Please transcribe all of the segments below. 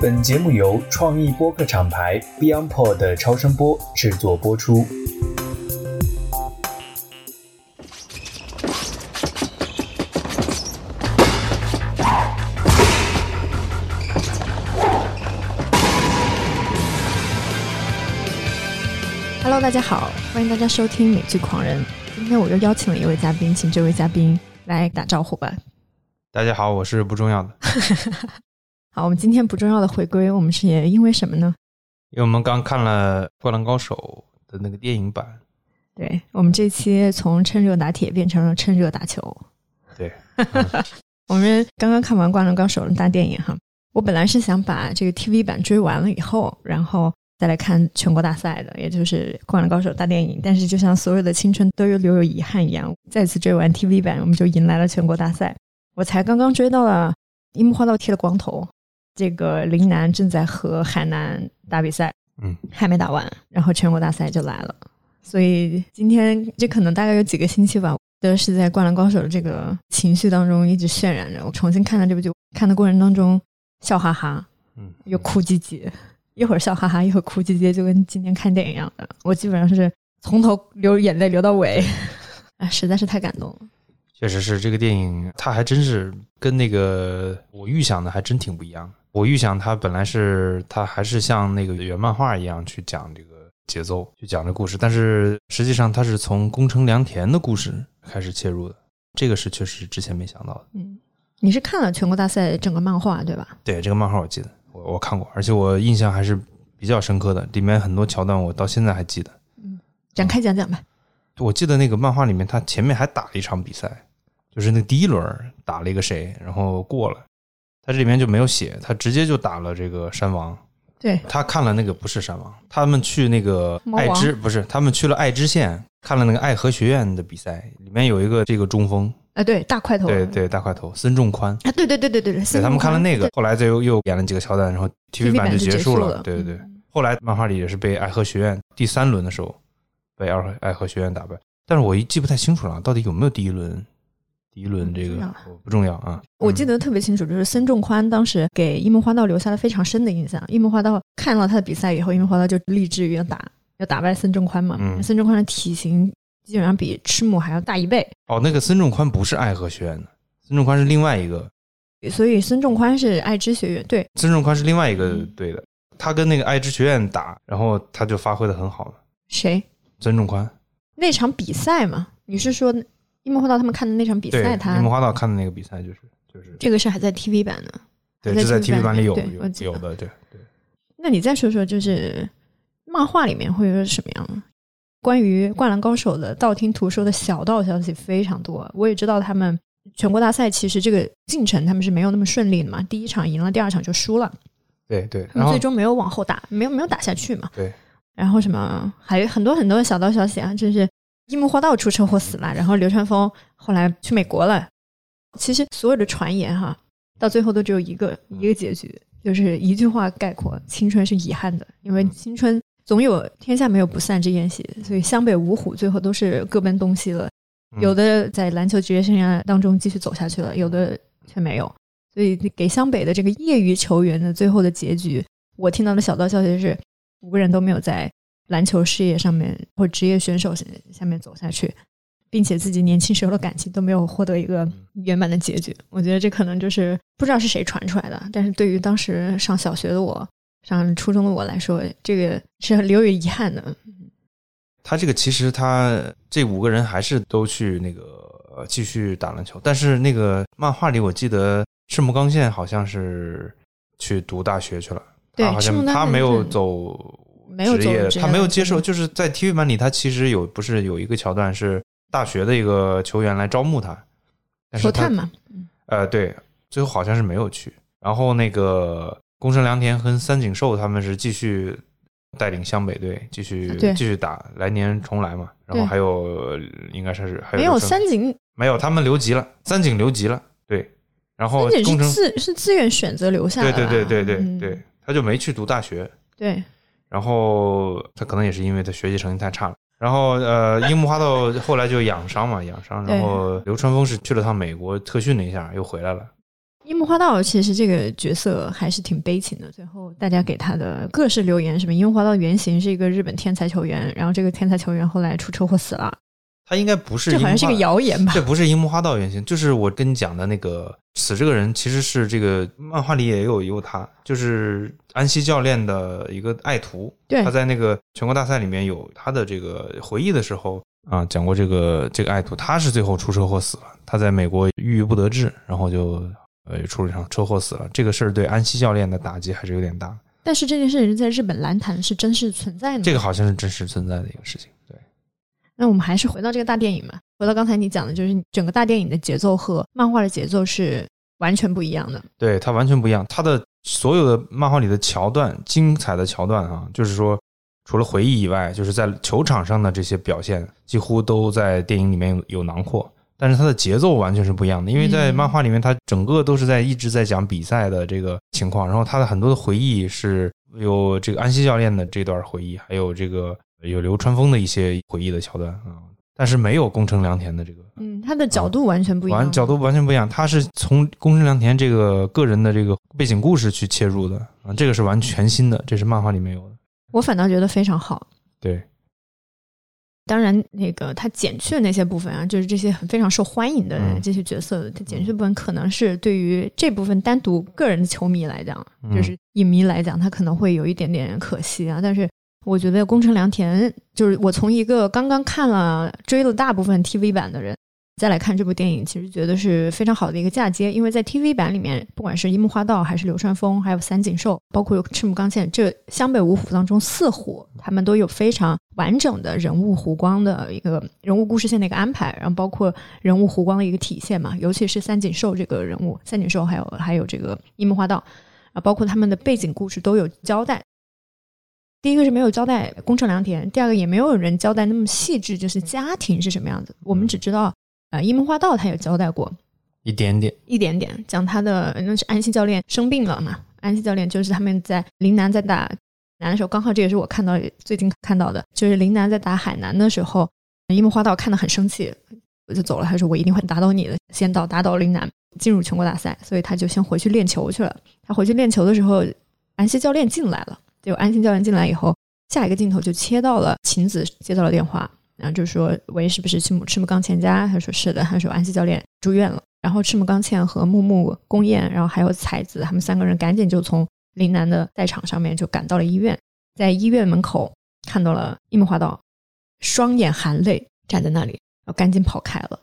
本节目由创意播客厂牌 BeyondPod 的超声波制作播出。Hello，大家好，欢迎大家收听美剧狂人。今天我又邀请了一位嘉宾，请这位嘉宾来打招呼吧。大家好，我是不重要的。好，我们今天不重要的回归，我们是也因为什么呢？因为我们刚看了《灌篮高手》的那个电影版。对我们这期从趁热打铁变成了趁热打球。对，我们刚刚看完《灌篮高手》的大电影哈，我本来是想把这个 TV 版追完了以后，然后再来看全国大赛的，也就是《灌篮高手》大电影。但是就像所有的青春都有留有遗憾一样，再次追完 TV 版，我们就迎来了全国大赛。我才刚刚追到了樱木花道剃了光头，这个陵南正在和海南打比赛，嗯，还没打完，然后全国大赛就来了。所以今天这可能大概有几个星期吧，都是在《灌篮高手》的这个情绪当中一直渲染着。我重新看了这部剧，看的过程当中笑哈哈，嗯，又哭唧唧，一会儿笑哈哈，一会儿哭唧唧，就跟今天看电影一样的。我基本上是从头流眼泪流到尾，啊，实在是太感动了。确实是这个电影，它还真是跟那个我预想的还真挺不一样。我预想它本来是它还是像那个原漫画一样去讲这个节奏，去讲这故事，但是实际上它是从宫城良田的故事开始切入的，这个是确实之前没想到的。嗯，你是看了全国大赛整个漫画对吧？对这个漫画我记得，我我看过，而且我印象还是比较深刻的，里面很多桥段我到现在还记得。嗯展开讲讲吧。我记得那个漫画里面，他前面还打了一场比赛，就是那第一轮打了一个谁，然后过了。他这里面就没有写，他直接就打了这个山王。对，他看了那个不是山王，他们去那个爱知不是，他们去了爱知县看了那个爱河学院的比赛，里面有一个这个中锋，啊，对，大块头，对对大块头孙仲宽。啊，对对对对对对，他们看了那个，后来再又又演了几个桥段，然后 TV 版就结束了。了。对对对，嗯后来漫画里也是被爱河学院第三轮的时候被爱河爱河学院打败，但是我一记不太清楚了，到底有没有第一轮？第一轮这个不重要啊。我记得特别清楚，就是孙仲宽当时给樱木花道留下了非常深的印象。樱木花道看了他的比赛以后，樱木花道就立志于要打，要打败孙仲宽嘛。嗯孙仲宽的体型基本上比赤木还要大一倍，哦，那个孙仲宽不是爱河学院的，孙仲宽是另外一个，所以孙仲宽是爱知学院。对，孙仲宽是另外一个嗯队的。他跟那个爱知学院打，然后他就发挥的很好了。谁孙仲宽，那场比赛嘛？你是说樱木花道他们看的那场比，赛？他樱木花道看的那个比赛就是就是这个是还在 TV 版呢。对，还就在 TV 版里有有有的，对对。那你再说说，就是漫画里面会有什么样？关于《灌篮高手》的道听途说的小道消息非常多。我也知道他们全国大赛其实这个进程他们是没有那么顺利的嘛，第一场赢了，第二场就输了，对对，然后最终没有往后打，没有没有打下去嘛。对。然后什么还有很多很多的小道消息啊，就是樱木花道出车祸死了，然后流川枫后来去美国了。其实所有的传言哈，到最后都只有一个一个结局，就是一句话概括：青春是遗憾的，因为青春总有天下没有不散之宴席，所以湘北五虎最后都是各奔东西了。嗯有的在篮球职业生涯当中继续走下去了，有的却没有。所以给湘北的这个业余球员的最后的结局，我听到的小道消息是，五个人都没有在篮球事业上面或职业选手下面走下去，并且自己年轻时候的感情都没有获得一个圆满的结局。我觉得这可能就是不知道是谁传出来的，但是对于当时上小学的我、上初中的我来说，这个是留有遗憾的。他这个其实他这五个人还是都去那个呃继续打篮球，但是那个漫画里我记得赤木刚宪好像是去读大学去了，他好对赤木像他没有走没有职业，他没有接受，就是在体育班里他其实有不是有一个桥段是大学的一个球员来招募他，但是他球探嘛，呃对，最后好像是没有去，然后那个宫城良田和三井寿他们是继续带领湘北队继续继续打，来年重来嘛。然后还有呃应该是还有没有三井，没有，他们留级了，三井留级了，对。然后三井宫城是自是自愿选择留下对的啦，对对对对嗯对，他就没去读大学，对然后他可能也是因为他学习成绩太差了。然后呃，樱木花道后来就养伤嘛，养伤。然后流川枫是去了趟美国特训了一下，又回来了。樱木花道其实这个角色还是挺悲情的，最后大家给他的各式留言，什么樱木花道原型是一个日本天才球员，然后这个天才球员后来出车祸死了，他应该不是这好像是个谣言吧？这不是樱木花道原型，就是我跟你讲的那个死这个人，其实是这个漫画里也有有他，就是安西教练的一个爱徒。对他在那个全国大赛里面有他的这个回忆的时候啊，讲过这个这个爱徒，他是最后出车祸死了，他在美国郁郁不得志，然后就呃出了一场车祸死了。这个事儿对安西教练的打击还是有点大，但是这件事情在日本篮坛是真实存在的。这个好像是真实存在的一个事情。对，那我们还是回到这个大电影嘛，回到刚才你讲的，就是整个大电影的节奏和漫画的节奏是完全不一样的。对，它完全不一样。它的所有的漫画里的桥段，精彩的桥段啊，就是说，除了回忆以外，就是在球场上的这些表现，几乎都在电影里面有有囊括。但是它的节奏完全是不一样的，因为在嗯漫画里面，它整个都是在一直在讲比赛的这个情况，然后它的很多的回忆是有这个安西教练的这段回忆，还有这个有流川枫的一些回忆的桥段啊，但是没有宫城良田的这个嗯，他的角度完全不一样。完角度完全不一样，他是从宫城良田这个个人的这个背景故事去切入的啊，这个是完全新的，这是漫画里没有的。我反倒觉得非常好。对，当然，那个他减去的那些部分啊，就是这些很非常受欢迎的嗯这些角色，他减去的部分可能是对于这部分单独个人的球迷来讲，嗯就是影迷来讲，他可能会有一点点可惜啊。但是我觉得宫城良田，就是我从一个刚刚看了追了大部分 TV 版的人。再来看这部电影，其实觉得是非常好的一个嫁接，因为在 TV 版里面，不管是樱木花道，还是流川枫，还有三井寿，包括赤木刚宪，这湘北五虎当中四虎，他们都有非常完整的人物弧光的一个人物故事线的一个安排，然后包括人物弧光的一个体现嘛，尤其是三井寿这个人物，三井寿还有还有这个樱木花道啊，包括他们的背景故事都有交代。第一个是没有交代宫城良田，第二个也没有人交代那么细致，就是家庭是什么样子。我们只知道，呃，樱木花道他有交代过，一点点，一点点讲他的那是安西教练生病了嘛？安西教练就是他们在陵南在打南的时候，刚好这也是我看到最近看到的，就是陵南在打海南的时候，樱木花道看得很生气，我就走了。他说我一定会打倒你的，先到打倒陵南，进入全国大赛，所以他就先回去练球去了。他回去练球的时候，安西教练进来了，结果安西教练进来以后，下一个镜头就切到了晴子接到了电话，然后就说：“喂，是不是赤木赤木刚宪家？”他说：“是的。”他说：“安西教练住院了。”然后赤木刚宪和木木公彦，然后还有彩子，他们三个人赶紧就从陵南的赛场上面就赶到了医院，在医院门口看到了樱木花道，双眼含泪站在那里，然后赶紧跑开了。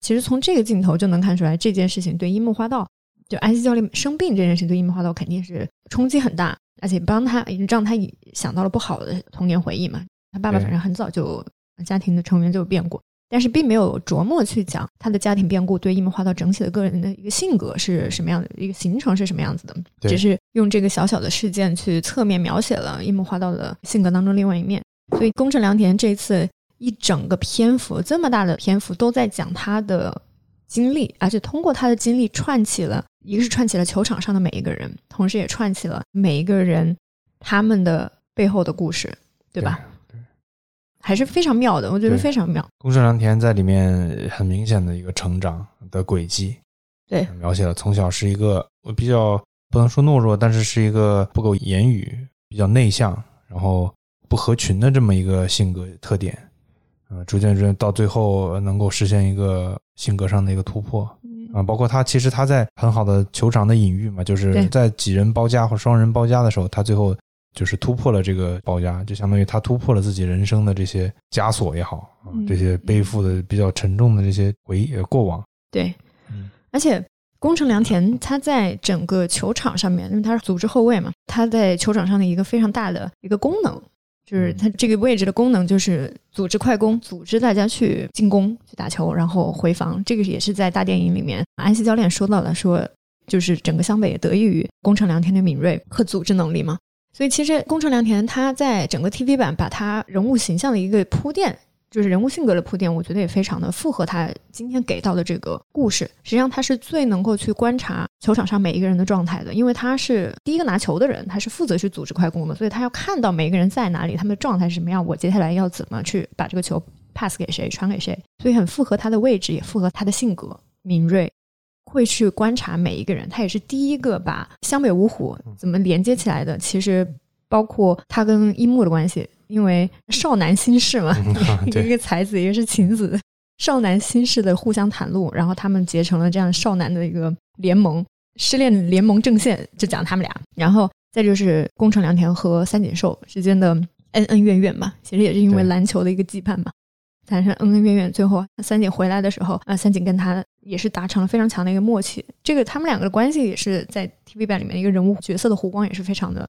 其实从这个镜头就能看出来，这件事情对樱木花道，就安西教练生病这件事情对樱木花道肯定是冲击很大，而且帮他让他想到了不好的童年回忆嘛。他爸爸反正很早就家庭的成员就有变故，但是并没有琢磨去讲他的家庭变故对樱木花道整体的个人的一个性格是什么样的，一个形成是什么样子的，只是用这个小小的事件去侧面描写了樱木花道的性格当中另外一面。所以宫城良田这一次一整个篇幅这么大的篇幅都在讲他的经历，而且通过他的经历串起了，一个是串起了球场上的每一个人，同时也串起了每一个人他们的背后的故事，对吧？对还是非常妙的，我觉得非常妙。宫城良田在里面很明显的一个成长的轨迹，对，描写了从小是一个我比较不能说懦弱，但是是一个不苟言语、比较内向，然后不合群的这么一个性格特点，呃，逐渐逐渐到最后能够实现一个性格上的一个突破啊、包括他其实他在很好的球场的隐喻嘛，就是在几人包夹或双人包夹的时候，他最后。就是突破了这个包夹，就相当于他突破了自己人生的这些枷锁也好这些背负的比较沉重的这些回忆呃过往，对，嗯。而且宫城良田他在整个球场上面，因为他是组织后卫嘛，他在球场上的一个非常大的一个功能，就是他这个位置的功能就是组织快攻，组织大家去进攻、去打球，然后回防。这个也是在大电影里面安西教练说到了，说就是整个湘北也得益于宫城良田的敏锐和组织能力嘛。所以其实宫城良田他在整个 TV 版把他人物形象的一个铺垫，就是人物性格的铺垫，我觉得也非常的符合他今天给到的这个故事。实际上他是最能够去观察球场上每一个人的状态的，因为他是第一个拿球的人，他是负责去组织快攻的，所以他要看到每一个人在哪里，他们的状态是什么样，我接下来要怎么去把这个球 pass 给谁，传给谁，所以很符合他的位置，也符合他的性格敏锐。会去观察每一个人，他也是第一个把湘北五虎怎么连接起来的。其实包括他跟樱木的关系，因为少男心事嘛，一个才子，一个是晴子，少男心事的互相袒露，然后他们结成了这样少男的一个联盟，失恋联盟正线就讲他们俩，然后再就是宫城良田和三井寿之间的恩恩怨怨吧，其实也是因为篮球的一个羁绊嘛。产生恩恩怨怨，最后三井回来的时候，啊，三井跟他也是达成了非常强的一个默契。这个他们两个的关系也是在 TV 版里面一个人物角色的弧光，也是非常的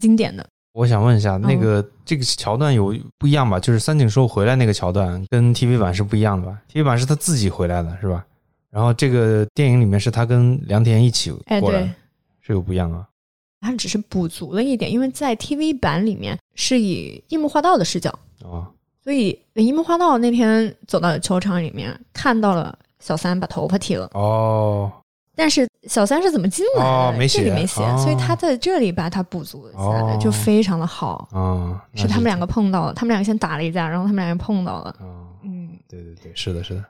经典的。我想问一下，嗯那个这个桥段有不一样吧？就是三井寿回来那个桥段跟 TV 版是不一样的吧？TV 版是他自己回来的，是吧？然后这个电影里面是他跟良田一起哎，过来，对，是有不一样啊。他只是补足了一点，因为在 TV 版里面是以樱木花道的视角，哦，所以樱木花道那天走到球场里面看到了小三把头发剃了，哦，但是小三是怎么进来的？哦没写这里没写，哦所以他在这里把它补足了下来，哦就非常的好。啊，那是他们两个碰到了，他们两个先打了一架，然后他们两个碰到了。哦，嗯，对对对，是的，是的。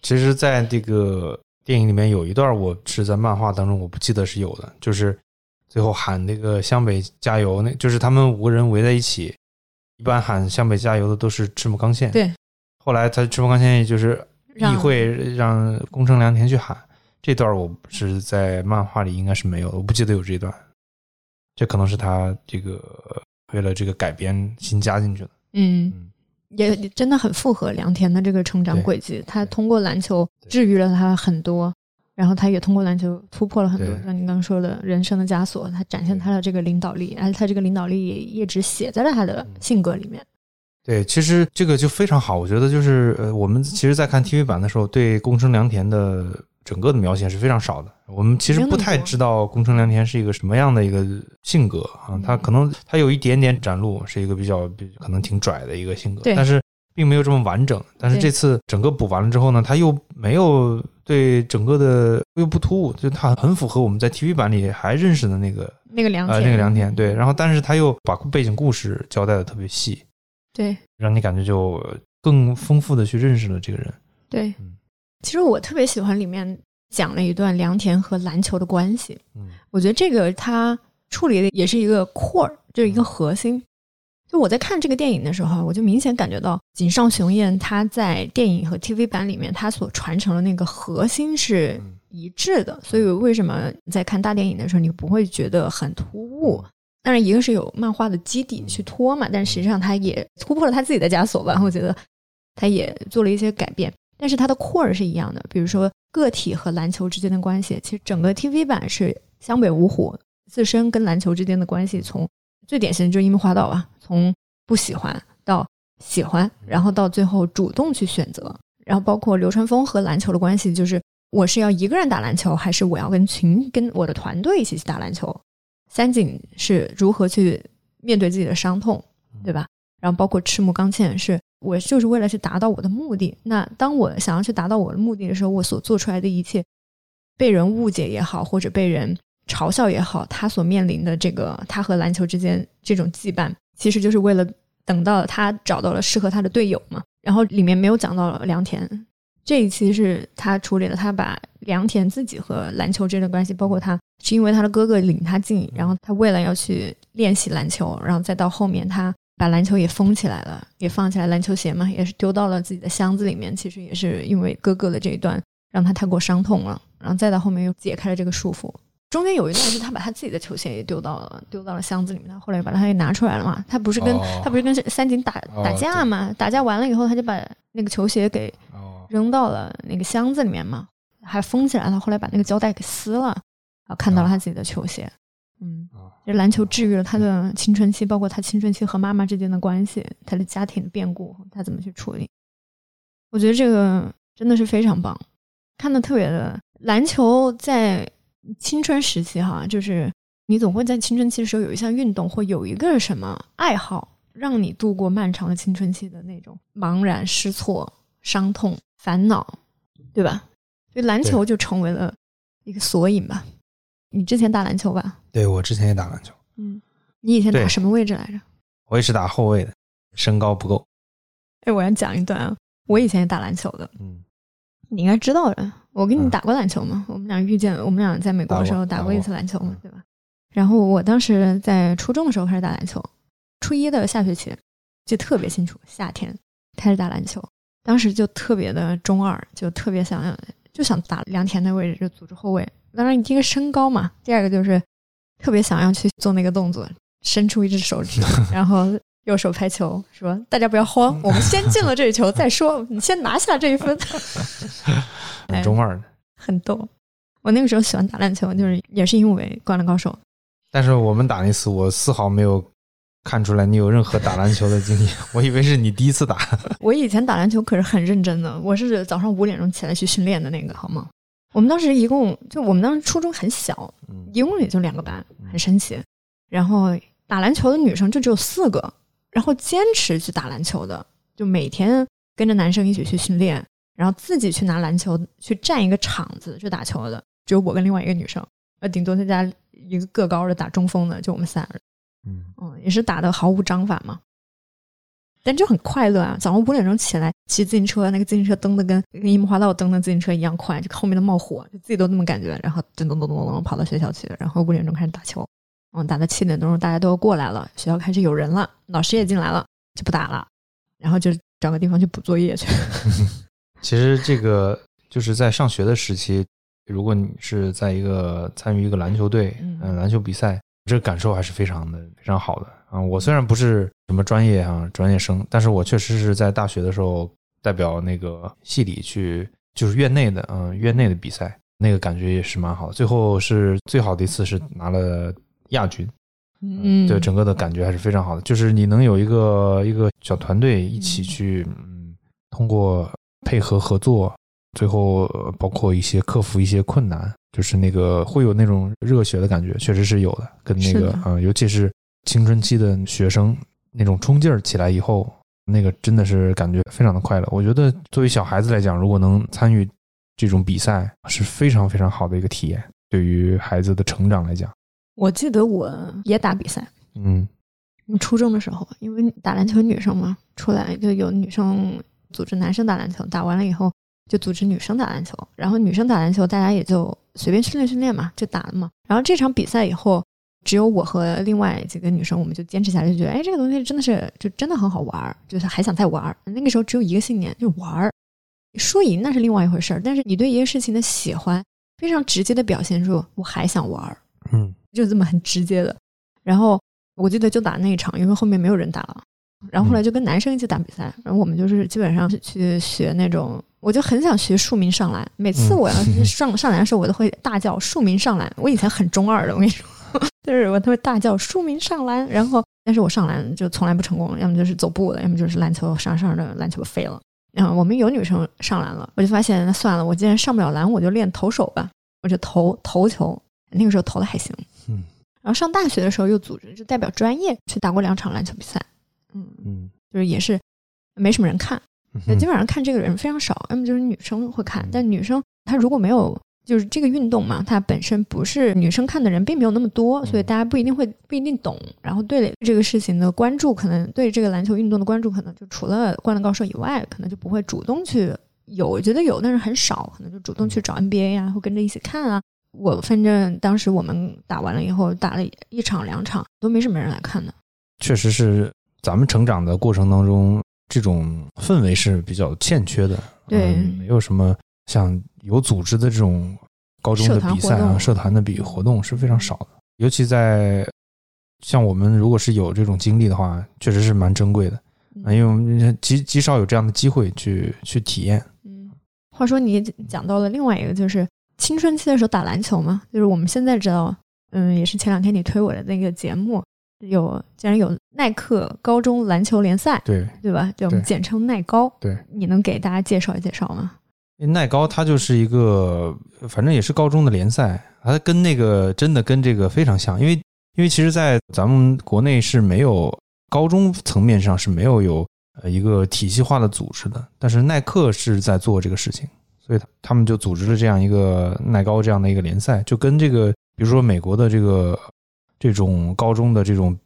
其实，在这个电影里面有一段，我是在漫画当中我不记得是有的，就是最后喊那个湘北加油，那就是他们五个人围在一起，一般喊湘北加油的都是赤木刚宪。对。后来他赤木刚宪就是议让会让宫城良田去喊，这段我是在漫画里应该是没有的，我不记得有这段。这可能是他这个为了这个改编新加进去的。嗯嗯，也也真的很符合良田的这个成长轨迹。他通过篮球治愈了他很多，然后他也通过篮球突破了很多，像您刚刚说的人生的枷锁。他展现他的这个领导力，而且他这个领导力也一直写在了他的性格里面。对，其实这个就非常好，我觉得就是呃，我们其实，在看 TV 版的时候，对宫城良田的整个的描写是非常少的。我们其实不太知道宫城良田是一个什么样的一个性格啊，他可能他有一点点展露，是一个比较比可能挺拽的一个性格，对但是并没有这么完整。但是这次整个补完了之后呢，他又没有对整个的又不突兀，就他很符合我们在 TV 版里还认识的那个呃那个良田，那个良田，对。然后但是他又把背景故事交代的特别细。对让你感觉就更丰富的去认识了这个人。对嗯其实我特别喜欢里面讲了一段良田和篮球的关系。嗯我觉得这个他处理的也是一个 core，就是一个核心。就我在看这个电影的时候，我就明显感觉到井上雄彦他在电影和 TV 版里面他所传承的那个核心是嗯一致的。所以为什么在看大电影的时候你不会觉得很突兀？当然，一个是有漫画的基底去拖嘛，但实际上他也突破了他自己的枷锁吧。我觉得他也做了一些改变，但是它的 core 是一样的。比如说个体和篮球之间的关系，其实整个 TV 版是湘北五虎自身跟篮球之间的关系，从最典型的就是樱木花道吧，从不喜欢到喜欢，然后到最后主动去选择，然后包括流川枫和篮球的关系，就是我是要一个人打篮球，还是我要跟群跟我的团队一起去打篮球？三井是如何去面对自己的伤痛，对吧？然后包括赤木刚宪是，我就是为了去达到我的目的。那当我想要去达到我的目的的时候，我所做出来的一切，被人误解也好，或者被人嘲笑也好，他所面临的这个他和篮球之间这种羁绊，其实就是为了等到他找到了适合他的队友嘛。然后里面没有讲到良田，这一期是他处理了他把良田自己和篮球之间的关系，包括他是因为他的哥哥领他进，然后他为了要去练习篮球，然后再到后面他把篮球也封起来了，也放起来篮球鞋嘛，也是丢到了自己的箱子里面。其实也是因为哥哥的这一段让他太过伤痛了，然后再到后面又解开了这个束缚。中间有一段是他把他自己的球鞋也丢到了丢到了箱子里面，他后来把它也拿出来了嘛。他不是跟、哦他不是跟三井打哦打架嘛？打架完了以后，他就把那个球鞋给哦扔到了那个箱子里面嘛，还封起来了。后来把那个胶带给撕了，然后看到了他自己的球鞋。嗯哦，这篮球治愈了他的青春期，包括他青春期和妈妈之间的关系，他的家庭的变故，他怎么去处理？我觉得这个真的是非常棒，看的特别的。篮球在青春时期哈，就是你总会在青春期的时候有一项运动或有一个什么爱好，让你度过漫长的青春期的那种茫然失措、伤痛、烦恼，对吧？所以篮球就成为了一个索引吧。你之前打篮球吧？对我之前也打篮球，嗯，你以前打什么位置来着？我也是打后卫的，身高不够。哎，我要讲一段啊，我以前也打篮球的，嗯你应该知道的，我跟你嗯打过篮球嘛，我们俩遇见，我们俩在美国的时候打过一次篮球嘛嗯，对吧？然后我当时在初中的时候开始打篮球，初一的下学期就特别清楚，夏天开始打篮球，当时就特别的中二，就特别想就想打良田的位置，就组织后卫。当然，第一个身高嘛，第二个就是特别想要去做那个动作，伸出一只手指，然后右手拍球，说大家不要慌，我们先进了这一球再说，你先拿下这一分。很中二的。很逗。我那个时候喜欢打篮球，就是也是因为《灌篮高手》。但是我们打那次，我丝毫没有看出来你有任何打篮球的经验，我以为是你第一次打。我以前打篮球可是很认真的，我是早上五点钟起来去训练的那个，好吗？我们当时一共就我们当时初中很小，嗯一共也就两个班，很神奇。然后打篮球的女生就只有四个，然后坚持去打篮球的，就每天跟着男生一起去训练，然后自己去拿篮球去占一个场子去打球的，只有我跟另外一个女生，呃，顶多再加一个个高的打中锋的，就我们仨人。嗯，嗯，也是打的毫无章法嘛，但就很快乐啊！早上五点钟起来骑自行车，那个自行车蹬的跟跟樱木花道蹬的自行车一样快，就后面的冒火，就自己都那么感觉。然后噔噔噔噔噔跑到学校去，然后五点钟开始打球，嗯，打到七点钟大家都要过来了，学校开始有人了，老师也进来了，就不打了，然后就找个地方去补作业去。其实这个就是在上学的时期，如果你是在一个参与一个篮球队，嗯嗯，篮球比赛，这个感受还是非常的非常好的啊。我虽然不是什么专业啊专业生，但是我确实是在大学的时候代表那个系里去，就是院内的，嗯，院内的比赛，那个感觉也是蛮好的。最后是最好的一次是拿了亚军，嗯，对整个的感觉还是非常好的。就是你能有一个一个小团队一起去，嗯，通过配合合作，最后呃包括一些克服一些困难，就是那个会有那种热血的感觉，确实是有的。跟那个嗯、尤其是青春期的学生那种冲劲儿起来以后，那个真的是感觉非常的快乐。我觉得作为小孩子来讲，如果能参与这种比赛，是非常非常好的一个体验。对于孩子的成长来讲，我记得我也打比赛，嗯初中的时候，因为打篮球女生嘛，出来就有女生组织男生打篮球，打完了以后就组织女生打篮球，然后女生打篮球大家也就随便训练训练嘛，就打了嘛。然后这场比赛以后，只有我和另外几个女生，我们就坚持下来，就觉得哎，这个东西真的是就真的很好玩儿，就是还想再玩儿。那个时候只有一个信念，就是玩儿。输赢那是另外一回事儿，但是你对一个事情的喜欢，非常直接的表现出我还想玩儿。嗯就这么很直接的。然后我记得就打那一场，因为后面没有人打了，然后后来就跟男生一起打比赛，然后我们就是基本上是去学那种，我就很想学庶民上篮。每次我要是上上篮的时候，我都会大叫庶民上篮。我以前很中二的，我跟你说，就是我都会大叫书名上篮，然后但是我上篮就从来不成功，要么就是走步了，要么就是篮球上上的篮球飞了。然后我们有女生上篮了，我就发现那算了，我既然上不了篮，我就练投手吧，我就投投球。那个时候投的还行，嗯然后上大学的时候又组织就代表专业去打过两场篮球比赛，嗯，嗯就是也是没什么人看，基本上看这个人非常少，要么就是女生会看，但女生她如果没有就是这个运动嘛，它本身不是女生看的人并没有那么多，所以大家不一定会不一定懂，然后对这个事情的关注，可能对这个篮球运动的关注，可能就除了灌篮高手以外，可能就不会主动去有，我觉得有，但是很少，可能就主动去找 NBA 啊、或跟着一起看啊。我反正当时我们打完了以后，打了一场两场都没什么人来看的。确实是咱们成长的过程当中，这种氛围是比较欠缺的。对嗯没有什么像有组织的这种高中的比赛啊、社团的比活动是非常少的。尤其在像我们如果是有这种经历的话，确实是蛮珍贵的啊，因为我们极极少有这样的机会去去体验。嗯，话说你讲到了另外一个，就是青春期的时候打篮球嘛，就是我们现在知道，嗯，也是前两天你推我的那个节目，有竟然有耐克高中篮球联赛，对对吧？对，我们简称耐高。对，你能给大家介绍一介绍吗？耐高它就是一个，反正也是高中的联赛，它跟那个真的跟这个非常像，因为因为其实，在咱们国内是没有高中层面上是没有有呃一个体系化的组织的，但是耐克是在做这个事情，所以他他们就组织了这样一个耐高这样的一个联赛，就跟这个比如说美国的这个这种高中的这种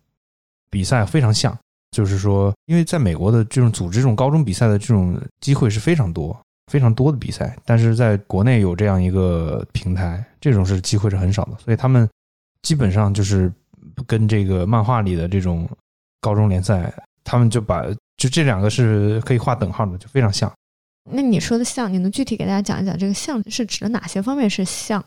比赛非常像，就是说，因为在美国的这种组织这种高中比赛的这种机会是非常多。非常多的比赛，但是在国内有这样一个平台，这种是机会是很少的，所以他们基本上就是跟这个漫画里的这种高中联赛，他们就把就这两个是可以划等号的，就非常像。那你说的像，你能具体给大家讲一讲这个像是指的哪些方面是像？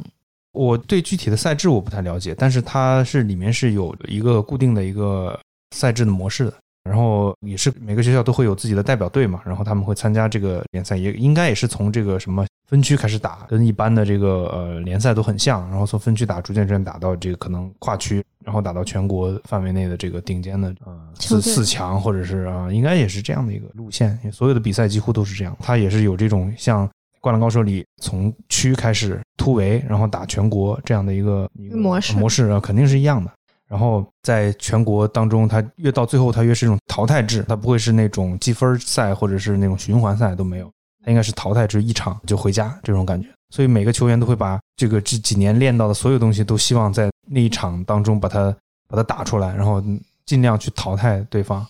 我对具体的赛制我不太了解，但是它是里面是有一个固定的一个赛制的模式的。然后也是每个学校都会有自己的代表队嘛，然后他们会参加这个联赛，也应该也是从这个什么分区开始打，跟一般的这个呃联赛都很像，然后从分区打，逐渐逐渐打到这个可能跨区，然后打到全国范围内的这个顶尖的呃四四强，或者是啊，应该也是这样的一个路线。所有的比赛几乎都是这样，它也是有这种像《灌篮高手》里从区开始突围，然后打全国这样的一个模式模式啊，肯定是一样的。然后在全国当中，它越到最后，它越是一种淘汰制，它不会是那种积分赛或者是那种循环赛都没有，它应该是淘汰制，一场就回家这种感觉。所以每个球员都会把这个这几年练到的所有东西，都希望在那一场当中把它把它打出来，然后尽量去淘汰对方，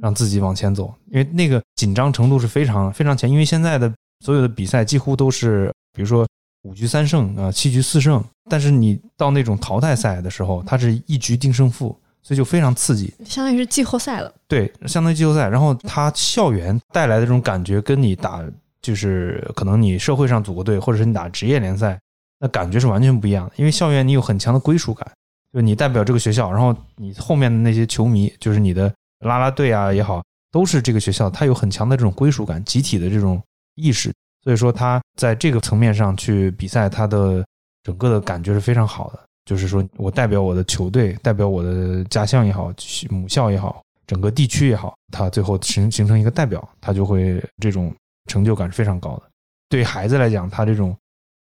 让自己往前走。因为那个紧张程度是非常非常强，因为现在的所有的比赛几乎都是，比如说。五局三胜啊，七局四胜，但是你到那种淘汰赛的时候，它是一局定胜负，所以就非常刺激，相当于是季后赛了。对，相当于季后赛。然后它校园带来的这种感觉，跟你打就是可能你社会上组个队，或者是你打职业联赛，那感觉是完全不一样的。因为校园你有很强的归属感，就你代表这个学校，然后你后面的那些球迷，就是你的啦啦队啊也好，都是这个学校，它有很强的这种归属感，集体的这种意识。所以说他在这个层面上去比赛，他的整个的感觉是非常好的。就是说我代表我的球队，代表我的家乡也好，母校也好，整个地区也好，他最后形形成一个代表，他就会这种成就感是非常高的。对孩子来讲，他这种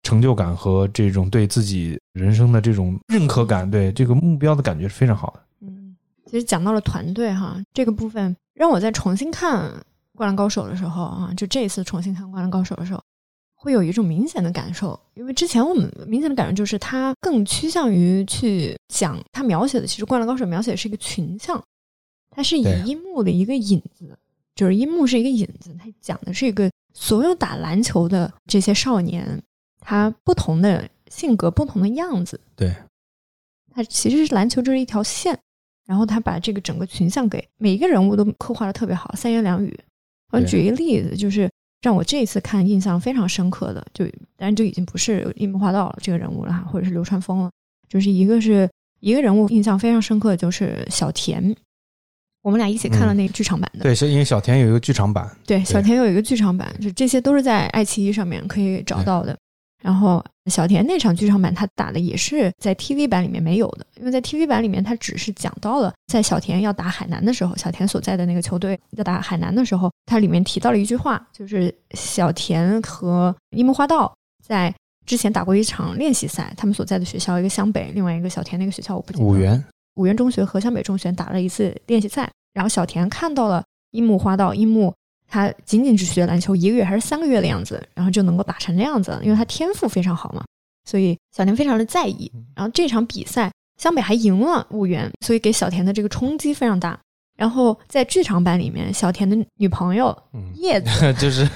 成就感和这种对自己人生的这种认可感，对这个目标的感觉是非常好的。嗯，其实讲到了团队哈，这个部分让我再重新看。灌篮高手的时候啊，就这一次重新看灌篮高手的时候，会有一种明显的感受，因为之前我们明显的感受就是他更趋向于去讲，他描写的其实灌篮高手描写的是一个群像，它是以樱木的一个影子，就是樱木是一个影子，他讲的是一个所有打篮球的这些少年，他不同的性格、不同的样子，对，他其实是篮球就是一条线，然后他把这个整个群像给每一个人物都刻画的特别好，三言两语。我举一个例子，就是让我这一次看印象非常深刻的，就当然就已经不是樱木花道了这个人物了哈，或者是流川枫了，就是一个是一个人物印象非常深刻的就是小田，我们俩一起看了那个剧场版的，对，是因为小田有一个剧场版，对，小田有一个剧场版，就这些都是在爱奇艺上面可以找到的。然后小田那场剧场版他打的也是在 TV 版里面没有的，因为在 TV 版里面他只是讲到了在小田要打海南的时候，小田所在的那个球队要打海南的时候，它里面提到了一句话，就是小田和樱木花道在之前打过一场练习赛，他们所在的学校一个湘北，另外一个小田那个学校我不记得。五原五原中学和湘北中学打了一次练习赛，然后小田看到了樱木花道，樱木。他仅仅只学篮球一个月还是三个月的样子，然后就能够打成这样子，因为他天赋非常好嘛，所以小田非常的在意。然后这场比赛湘北还赢了五元，所以给小田的这个冲击非常大。然后在剧场版里面，小田的女朋友叶子 就是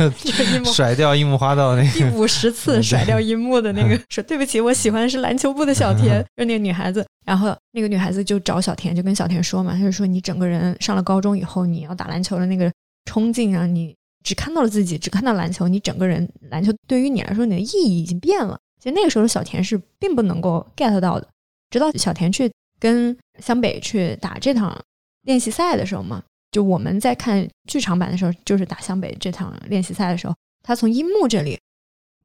甩掉樱木花道那个第五十次甩掉樱木的那个说对不起，我喜欢的是篮球部的小田，就那个女孩子。然后那个女孩子就找小田，就跟小田说嘛，她就说你整个人上了高中以后，你要打篮球的那个。冲劲啊！你只看到了自己，只看到篮球，你整个人篮球对于你来说，你的意义已经变了。其实那个时候的小田是并不能够 get 到的，直到小田去跟湘北去打这场练习赛的时候嘛，就我们在看剧场版的时候，就是打湘北这场练习赛的时候，他从樱木这里。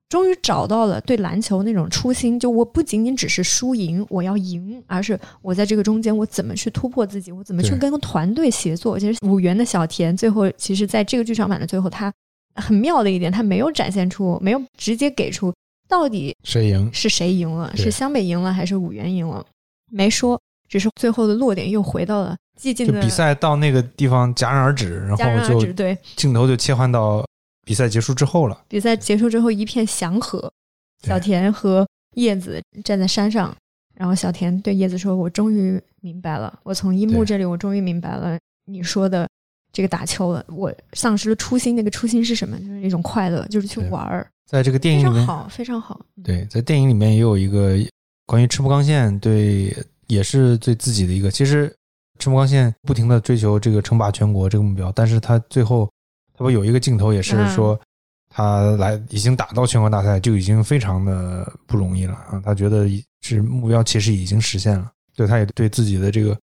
终于找到了对篮球那种初心，就我不仅仅只是输赢，我要赢，而是我在这个中间，我怎么去突破自己，我怎么去跟团队协作。其实五元的小田最后，其实在这个剧场版的最后，他很妙的一点，他没有展现出，没有直接给出到底谁赢是谁赢了，是湘北赢了还是五元赢了，没说，只是最后的落点又回到了寂静的比赛到那个地方戛然而止，然后就对镜头就切换到。比赛结束之后了。比赛结束之后，一片祥和。小田和叶子站在山上，然后小田对叶子说：“我终于明白了，我从樱木这里，我终于明白了你说的，这个打球了，我丧失了初心。那个初心是什么？就是一种快乐，就是去玩儿，在这个电影里面，非常好，非常好。对，在电影里面也有一个关于赤木刚宪对，也是对自己的一个，其实赤木刚宪不停的追求这个称霸全国这个目标，但是他最后他不有一个镜头也是嗯说。他来已经打到全国大赛就已经非常的不容易了啊！他觉得是目标其实已经实现了，对，他也对自己的这个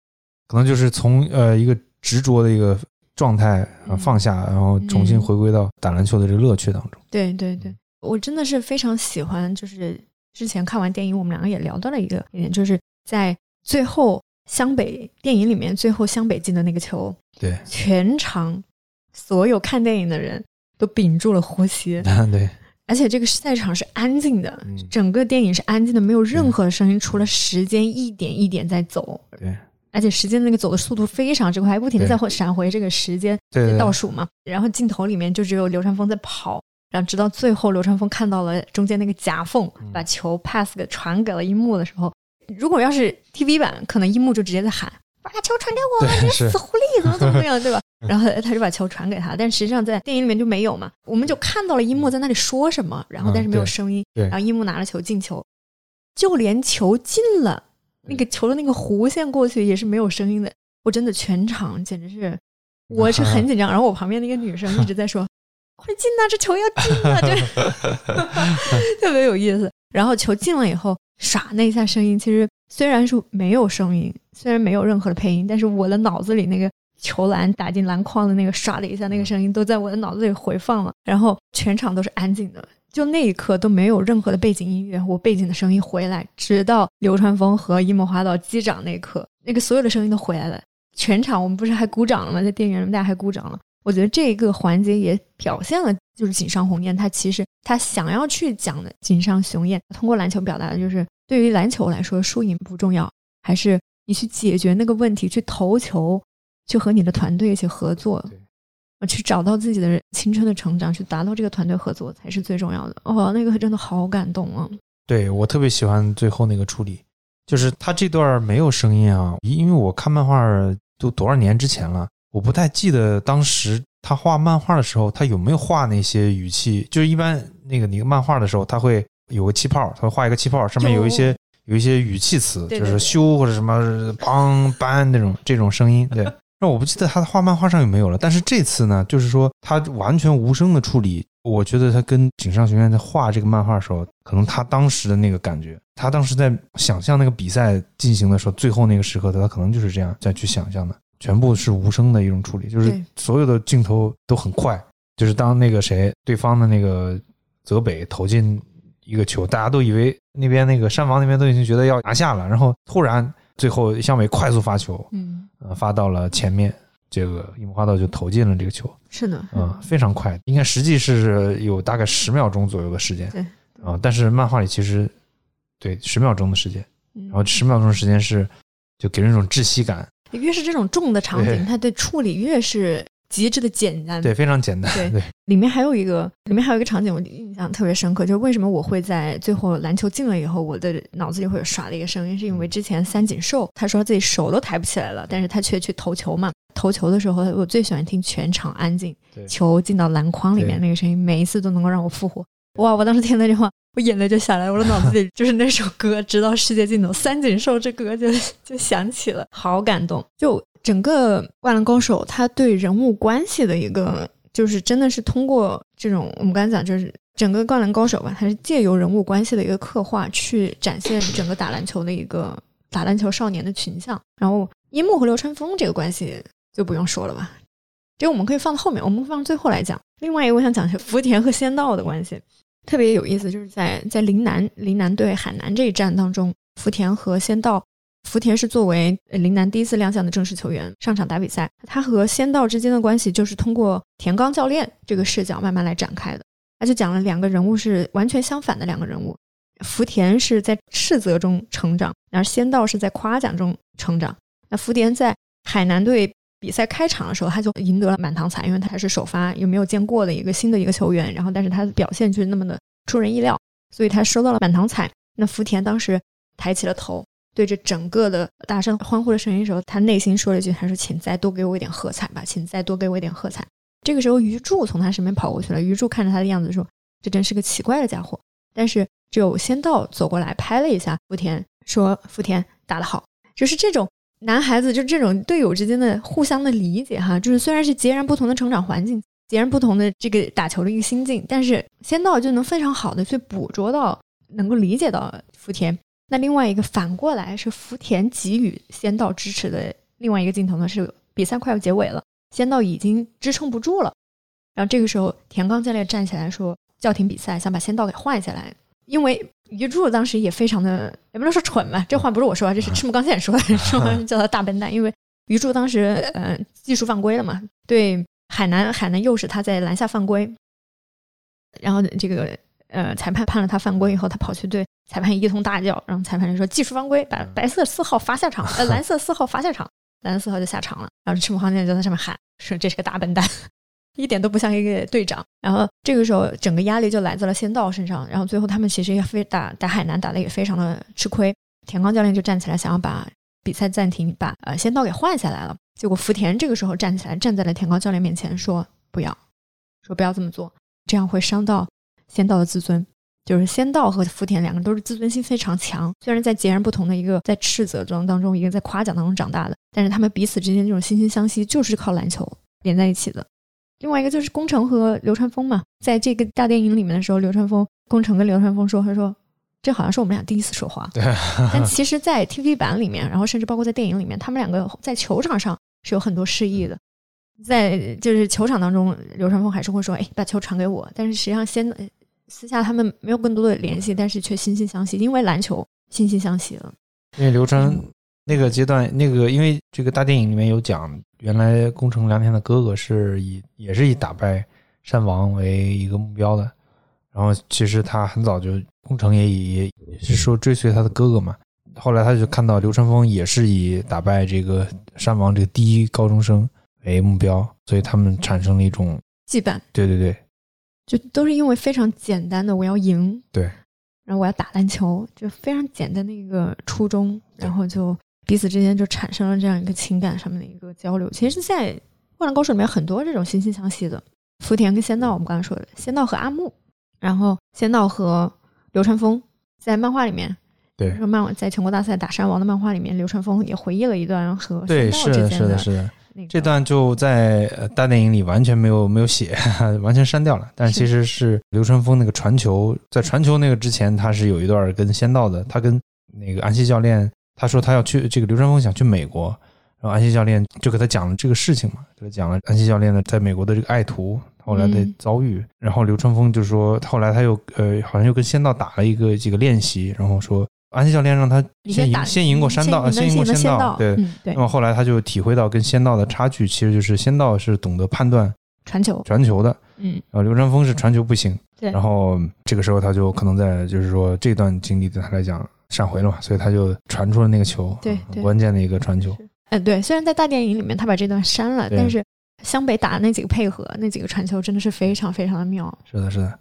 可能就是从呃一个执着的一个状态啊嗯放下，然后重新嗯回归到打篮球的这个乐趣当中。对对对，我真的是非常喜欢，就是之前看完电影，我们两个也聊到了一个点，就是在最后湘北电影里面最后湘北进的那个球，对，全场所有看电影的人都屏住了呼吸，对，而且这个赛场是安静的，嗯。整个电影是安静的，没有任何的声音，除了时间一点一点在走，对，而且时间那个走的速度非常之快，还不停的在回闪回这个时间对对对。倒数嘛。然后镜头里面就只有流川枫在跑，然后直到最后流川枫看到了中间那个夹缝，嗯。把球 pass 给传给了樱木的时候，如果要是 TV 版，可能樱木就直接在喊。把球传给我，你死狐狸，怎么怎么样，对吧？然后他就把球传给他，但实际上在电影里面就没有嘛，我们就看到了樱木在那里说什么，然后嗯但是没有声音，对然后樱木拿了球进球，就连球进了，那个球的那个弧线过去也是没有声音的，我真的全场简直是，我是很 紧张，然后我旁边那个女生一直在说：“快进呐，这球要进啊！”这特别有意思。然后球进了以后，唰那一下声音，其实虽然是没有声音，虽然没有任何的配音，但是我的脑子里那个球篮打进篮筐的那个唰的一下那个声音，都在我的脑子里回放了。然后全场都是安静的，就那一刻都没有任何的背景音乐，我背景的声音回来，直到流川枫和樱木花道击掌那一刻，那个所有的声音都回来了。全场我们不是还鼓掌了吗？在电影院大家还鼓掌了。我觉得这个环节也表现了，就是井上红彦他其实他想要去讲的井上雄彦通过篮球表达的就是，对于篮球来说，输赢不重要，还是你去解决那个问题，去投球，去和你的团队一起合作去找到自己的青春的成长，去达到这个团队合作才是最重要的。哦，那个真的好感动啊！对我特别喜欢最后那个处理，就是他这段没有声音啊，因为我看漫画都多少年之前了，我不太记得当时他画漫画的时候，他有没有画那些语气。就是一般那个你漫画的时候，他会有个气泡，他会画一个气泡，上面有一些有一些语气词，就是咻或者什么梆班那种这种声音，对。那我不记得他的画漫画上有没有了，但是这次呢，就是说他完全无声的处理，我觉得他跟井上学院在画这个漫画的时候，可能他当时的那个感觉，他当时在想象那个比赛进行的时候，最后那个时刻，他可能就是这样再去想象的，全部是无声的一种处理，就是所有的镜头都很快，就是当那个谁对方的那个泽北投进一个球，大家都以为那边那个山王那边都已经觉得要拿下了，然后突然最后湘北快速发球，嗯，呃，发到了前面，这个樱木花道就投进了这个球，是的，嗯，非常快，应该实际是有大概十秒钟左右的时间，对。啊，但是漫画里其实对十秒钟的时间，嗯。然后十秒钟的时间是就给人一种窒息感，越是这种重的场景，它的处理越是极致的简单。对，非常简单，对对，里面还有一个，里面还有一个场景，我印象特别深刻，就是为什么我会在最后篮球进了以后，我的脑子里会有唰的一个声音，是因为之前三井寿他说自己手都抬不起来了，但是他却去投球嘛。投球的时候，我最喜欢听全场安静，球进到篮筐里面那个声音，每一次都能够让我复活。哇！我当时听那句话，我眼泪就下来，我的脑子里 就是那首歌《直到世界尽头》，三井寿这歌就就响起了，好感动。就整个《灌篮高手》，他对人物关系的一个，就是真的是通过这种我们刚才讲，就是整个《灌篮高手》吧，它是借由人物关系的一个刻画，去展现整个打篮球的一个打篮球少年的群像。然后樱木和流川枫这个关系就不用说了吧，这个我们可以放到后面，我们放最后来讲。另外一个我想讲是福田和仙道的关系。特别有意思，就是在在陵南陵南对海南这一战当中，福田和仙道，福田是作为呃陵南第一次亮相的正式球员上场打比赛，他和仙道之间的关系就是通过田刚教练这个视角慢慢来展开的。他就讲了两个人物是完全相反的两个人物，福田是在斥责中成长，而仙道是在夸奖中成长。那福田在海南队比赛开场的时候，他就赢得了满堂彩，因为他还是首发，又没有见过的一个新的一个球员，然后但是他的表现却那么的出人意料，所以他收到了满堂彩。那福田当时抬起了头，对着整个的大声欢呼的声音的时候，他内心说了一句：“他说，请再多给我一点喝彩吧，请再多给我一点喝彩。”这个时候，鱼柱从他身边跑过去了。鱼柱看着他的样子说：“这真是个奇怪的家伙。”但是只有仙道走过来拍了一下福田，说：“福田打得好。”就是这种男孩子，就这种队友之间的互相的理解哈，就是虽然是截然不同的成长环境，截然不同的这个打球的一个心境，但是仙道就能非常好的去捕捉到，能够理解到福田。那另外一个反过来是福田给予仙道支持的另外一个镜头呢，是比赛快要结尾了。仙道已经支撑不住了，然后这个时候田刚教练站起来说叫停比赛，想把仙道给换下来。因为鱼柱当时也非常的，也不能说蠢吧，这话不是我说，这是赤木刚宪说的，说叫他大笨蛋。因为鱼柱当时呃技术犯规了嘛，对海南海南又是他在篮下犯规，然后这个呃裁判判了他犯规以后，他跑去对裁判一通大叫，然后裁判就说技术犯规，把白色四号罚下场，呃 蓝色四号罚下场。蓝色四号就下场了，然后赤木刚宪就在上面喊说：“这是个大笨蛋，一点都不像一个队长。”然后这个时候，整个压力就来在了仙道身上。然后最后他们其实也非打打海南打的也非常的吃亏。田刚教练就站起来想要把比赛暂停，把呃仙道给换下来了。结果福田这个时候站起来，站在了田刚教练面前说：“不要，说不要这么做，这样会伤到仙道的自尊。”就是仙道和福田两个人都是自尊心非常强，虽然在截然不同的一个在斥责中当中，一个在夸奖当中长大的，但是他们彼此之间这种惺惺相惜，就是靠篮球连在一起的。另外一个就是宫城和流川枫嘛，在这个大电影里面的时候，流川枫、宫城跟流川枫说：“他说这好像是我们俩第一次说话。”对，但其实，在 TV 版里面，然后甚至包括在电影里面，他们两个在球场上是有很多示意的。在就是球场当中，流川枫还是会说：“哎，把球传给我。”但是实际上，先。私下他们没有更多的联系，但是却惺惺相惜，因为篮球惺惺相惜了。因为流川那个阶段，那个因为这个大电影里面有讲，原来宫城良田的哥哥是以也是以打败山王为一个目标的，然后其实他很早就宫城也也也是说追随他的哥哥嘛，后来他就看到流川枫也是以打败这个山王这个第一高中生为目标，所以他们产生了一种羁绊。对对对。就都是因为非常简单的我要赢，对，然后我要打篮球，就非常简单的一个初衷，然后就彼此之间就产生了这样一个情感上面的一个交流。其实，在《灌篮高手》里面很多这种惺惺相惜的，福田跟仙道，我们刚才说的仙道和阿木，然后仙道和流川枫，在漫画里面，对，说漫在全国大赛打山王的漫画里面，流川枫也回忆了一段和对是的是的是的。这段就在大电影里完全没有没有写，完全删掉了。但其实是流川枫那个传球，在传球那个之前，他是有一段跟仙道的。他跟那个安西教练，他说他要去这个流川枫想去美国，然后安西教练就给他讲了这个事情嘛，给他讲了安西教练的在美国的这个爱徒后来的遭遇。然后流川枫就说，后来他又呃好像又跟仙道打了一个几个练习，然后说。安西教练让他先赢，先赢过山道，先赢过仙道。对，那么后来他就体会到跟仙道的差距，其实就是仙道是懂得判断传球、传球的。嗯，然后流川枫是传球不行。对，然后这个时候他就可能在就是说这段经历对他来讲闪回了嘛，所以他就传出了那个球，对，关键的一个传球。哎，对，虽然在大电影里面他把这段删了，但是湘北打的那几个配合，那几个传球真的是非常非常的妙。是的，是的，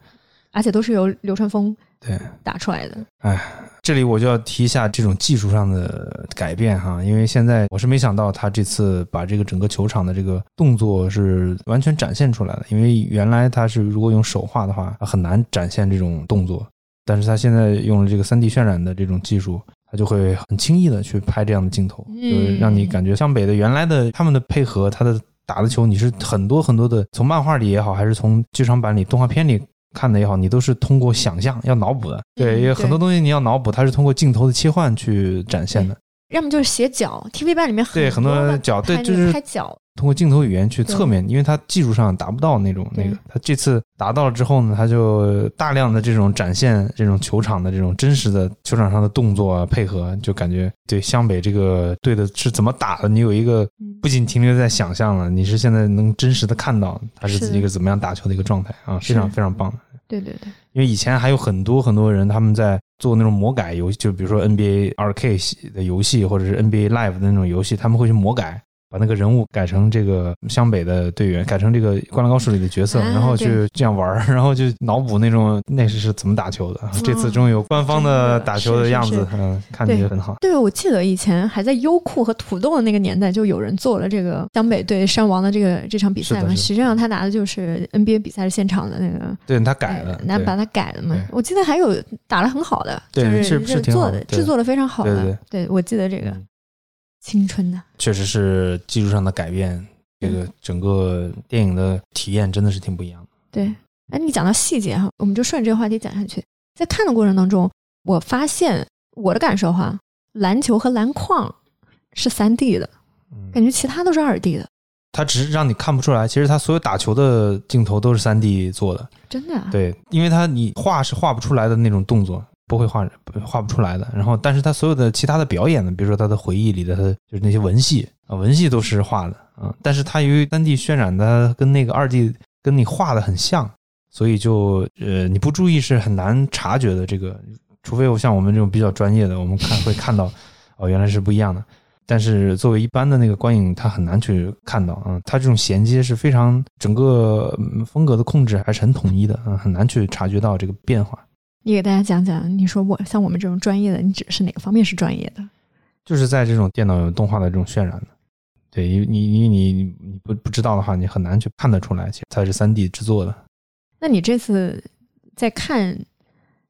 而且都是由流川枫对打出来的。哎。这里我就要提一下这种技术上的改变哈，因为现在我是没想到他这次把这个整个球场的这个动作是完全展现出来了。因为原来他是如果用手画的话，很难展现这种动作，但是他现在用了这个三 D 渲染的这种技术，他就会很轻易的去拍这样的镜头，就是让你感觉湘北的原来的他们的配合，他的打的球，你是很多很多的从漫画里也好，还是从剧场版里动画片里。看的也好，你都是通过想象要脑补的，对，有很多东西你要脑补，它是通过镜头的切换去展现的。要么就是斜角，TV 版里面对很多角，对，就是拍脚。通过镜头语言去侧面，因为它技术上达不到那种那个，他这次达到了之后呢，他就大量的这种展现这种球场的这种真实的球场上的动作啊配合，就感觉对湘北这个队的是怎么打的，你有一个不仅停留在想象了，你是现在能真实的看到他是一个怎么样打球的一个状态啊，非常非常棒。对对对，因为以前还有很多很多人他们在做那种魔改游戏，就比如说 NBA 二 K 的游戏或者是 NBA Live 的那种游戏，他们会去魔改。把那个人物改成这个湘北的队员，改成这个《灌篮高手》里的角色，啊然后对去这样玩儿，然后就脑补那种那是是怎么打球的。这次终于有官方的打球的样子是，嗯，看着对也很好。对，我记得以前还在优酷和土豆的那个年代，就有人做了这个湘北对山王的这个这场比赛嘛。实际上他拿的就是 NBA 比赛的现场的那个，对他改了呃，拿把它改了嘛。我记得还有打得很好的，对就是是是挺好做的制作的非常好的。对对我记得这个嗯青春的，确实是技术上的改变，这个整个电影的体验真的是挺不一样的。对。哎，你讲到细节哈，我们就顺着这个话题讲下去。在看的过程当中，我发现我的感受哈，篮球和篮筐是三 D 的，嗯，感觉其他都是二 D 的，它只是让你看不出来，其实它所有打球的镜头都是三 D 做的。真的、啊。对，因为它你画是画不出来的那种动作，不会画画不出来的。然后，但是他所有的其他的表演呢，比如说他的回忆里的，他就是那些文戏啊，文戏都是画的啊。但是他由于三 D 渲染的跟那个二 D 跟你画的很像，所以就呃你不注意是很难察觉的。这个，除非我像我们这种比较专业的，我们看会看到哦，原来是不一样的。但是作为一般的那个观影，他很难去看到啊，他这种衔接是非常整个风格的控制还是很统一的啊，很难去察觉到这个变化。你给大家讲讲，你说我像我们这种专业的，你指的是哪个方面是专业的？就是在这种电脑动画的这种渲染的，对，因为你你你你你不不知道的话，你很难去看得出来，其实它是三 D 制作的。那你这次在看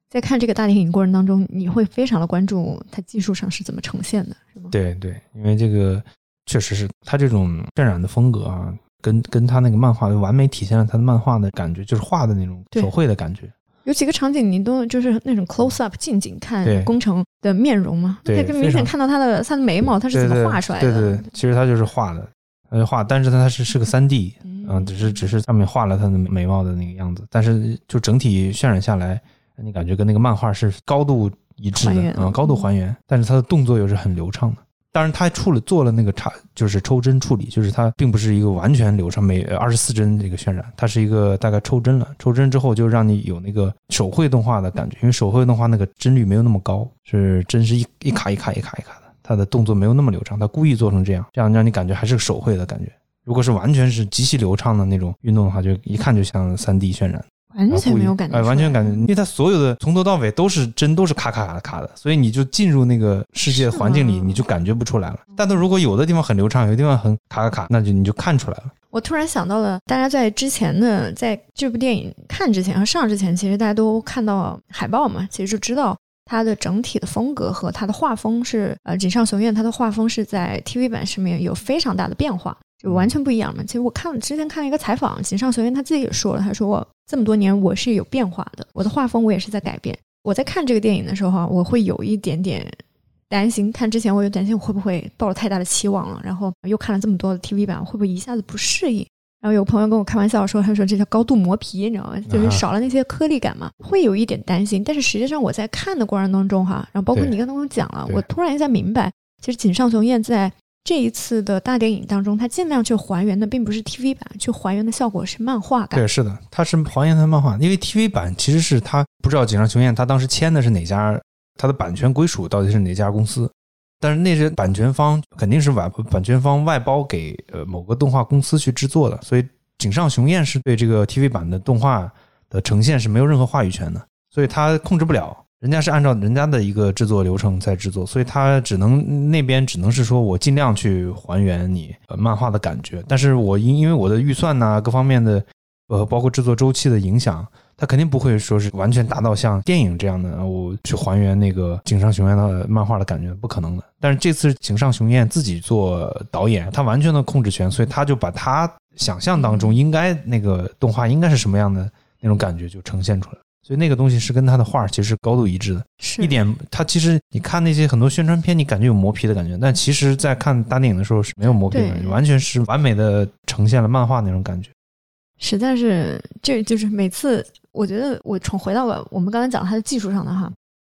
在看这个大电影过程当中，你会非常的关注它技术上是怎么呈现的，是吗？对对，因为这个确实是它这种渲染的风格啊，跟跟它那个漫画完美体现了它的漫画的感觉，就是画的那种手绘的感觉。有几个场景你都就是那种 close up 近景看工程的面容嘛，对可以明显看到他的他的眉毛，他是怎么画出来的？对对对，其实他就是画的，他就画，但是他是是个三 D，嗯，只是只是上面画了他的眉毛的那个样子，但是就整体渲染下来，你感觉跟那个漫画是高度一致的，啊、高度还原，但是他的动作又是很流畅的。当然，他还处了做了那个差，就是抽帧处理，就是它并不是一个完全流畅，每二十四帧这个渲染，它是一个大概抽帧了，抽帧之后就让你有那个手绘动画的感觉，因为手绘动画那个帧率没有那么高，是帧是一一卡一卡一卡一卡的，它的动作没有那么流畅，它故意做成这样，这样让你感觉还是个手绘的感觉。如果是完全是极其流畅的那种运动的话，就一看就像三 D 渲染。完全没有感觉哎，完全感觉，因为它所有的从头到尾都是帧，都是卡卡卡卡的，所以你就进入那个世界环境里，你就感觉不出来了。但它如果有的地方很流畅，有的地方很卡卡卡，那就你就看出来了。我突然想到了，大家在之前的在这部电影看之前和上之前，其实大家都看到海报嘛，其实就知道它的整体的风格和它的画风是呃井上雄彦他的画风是在 TV 版上面有非常大的变化，就完全不一样嘛。其实我看之前看了一个采访，井上雄彦他自己也说了，他说我这么多年我是有变化的，我的画风我也是在改变。我在看这个电影的时候啊，我会有一点点担心，看之前我有担心我会不会抱了太大的期望了，然后又看了这么多的 TV 版，会不会一下子不适应？然后有朋友跟我开玩笑说，他说这叫高度磨皮，你知道吗？就是少了那些颗粒感嘛，会有一点担心。但是实际上我在看的过程当中哈，然后包括你刚刚跟我讲了，我突然一下明白，其实井上雄彦在这一次的大电影当中，他尽量去还原的并不是 TV 版，去还原的效果是漫画感。对，是的，它是还原的漫画，因为 TV 版其实是他不知道井上雄彦他当时签的是哪家，他的版权归属到底是哪家公司，但是那些版权方肯定是外版权方外包给呃某个动画公司去制作的，所以井上雄彦是对这个 TV 版的动画的呈现是没有任何话语权的，所以他控制不了。人家是按照人家的一个制作流程在制作，所以他只能那边只能是说我尽量去还原你呃漫画的感觉，但是我因因为我的预算呐、各方面的呃包括制作周期的影响，他肯定不会说是完全达到像电影这样的我去还原那个井上雄彦的漫画的感觉，不可能的。但是这次井上雄彦自己做导演，他完全的控制权，所以他就把他想象当中应该那个动画应该是什么样的那种感觉就呈现出来。所以那个东西是跟他的画其实是高度一致的，是一点他其实你看那些很多宣传片，你感觉有磨皮的感觉，但其实在看大电影的时候是没有磨皮的完全是完美的呈现了漫画那种感觉。实在是，这就是每次我觉得我重回到了我们刚才讲他的技术上的哈，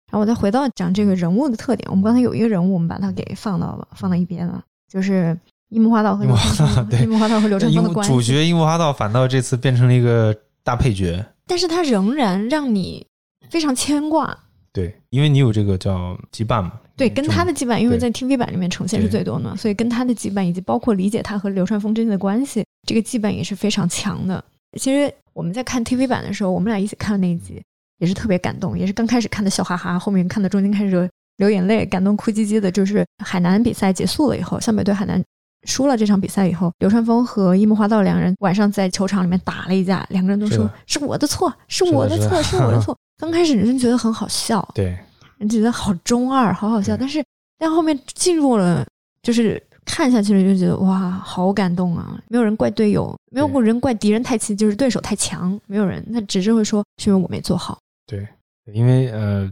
然后我再回到讲这个人物的特点。我们刚才有一个人物，我们把它给放到了放到一边了，就是樱木花道和樱木花道对樱木花道和流川樱枫的关系。主角樱木花道反倒这次变成了一个大配角，但是他仍然让你非常牵挂。对，因为你有这个叫羁绊嘛。对，跟他的羁绊，因为在 TV 版里面呈现是最多的，所以跟他的羁绊以及包括理解他和流川枫之间的关系，这个羁绊也是非常强的。其实我们在看 TV 版的时候，我们俩一起看的那一集也是特别感动，也是刚开始看的笑哈哈，后面看到中间开始流眼泪，感动哭唧唧的。就是海南比赛结束了以后，湘北对海南输了这场比赛以后，流川枫和樱木花道两人晚上在球场里面打了一架，两个人都说是是我的错，是我的错，是我的错。刚开始人觉得很好笑，对，人觉得好中二，好好笑。但是但后面进入了，就是看下去了，就觉得哇，好感动啊！没有人怪队友，没有人怪敌人太气，就是对手太强，没有人，那只是会说是因为我没做好。对，因为呃，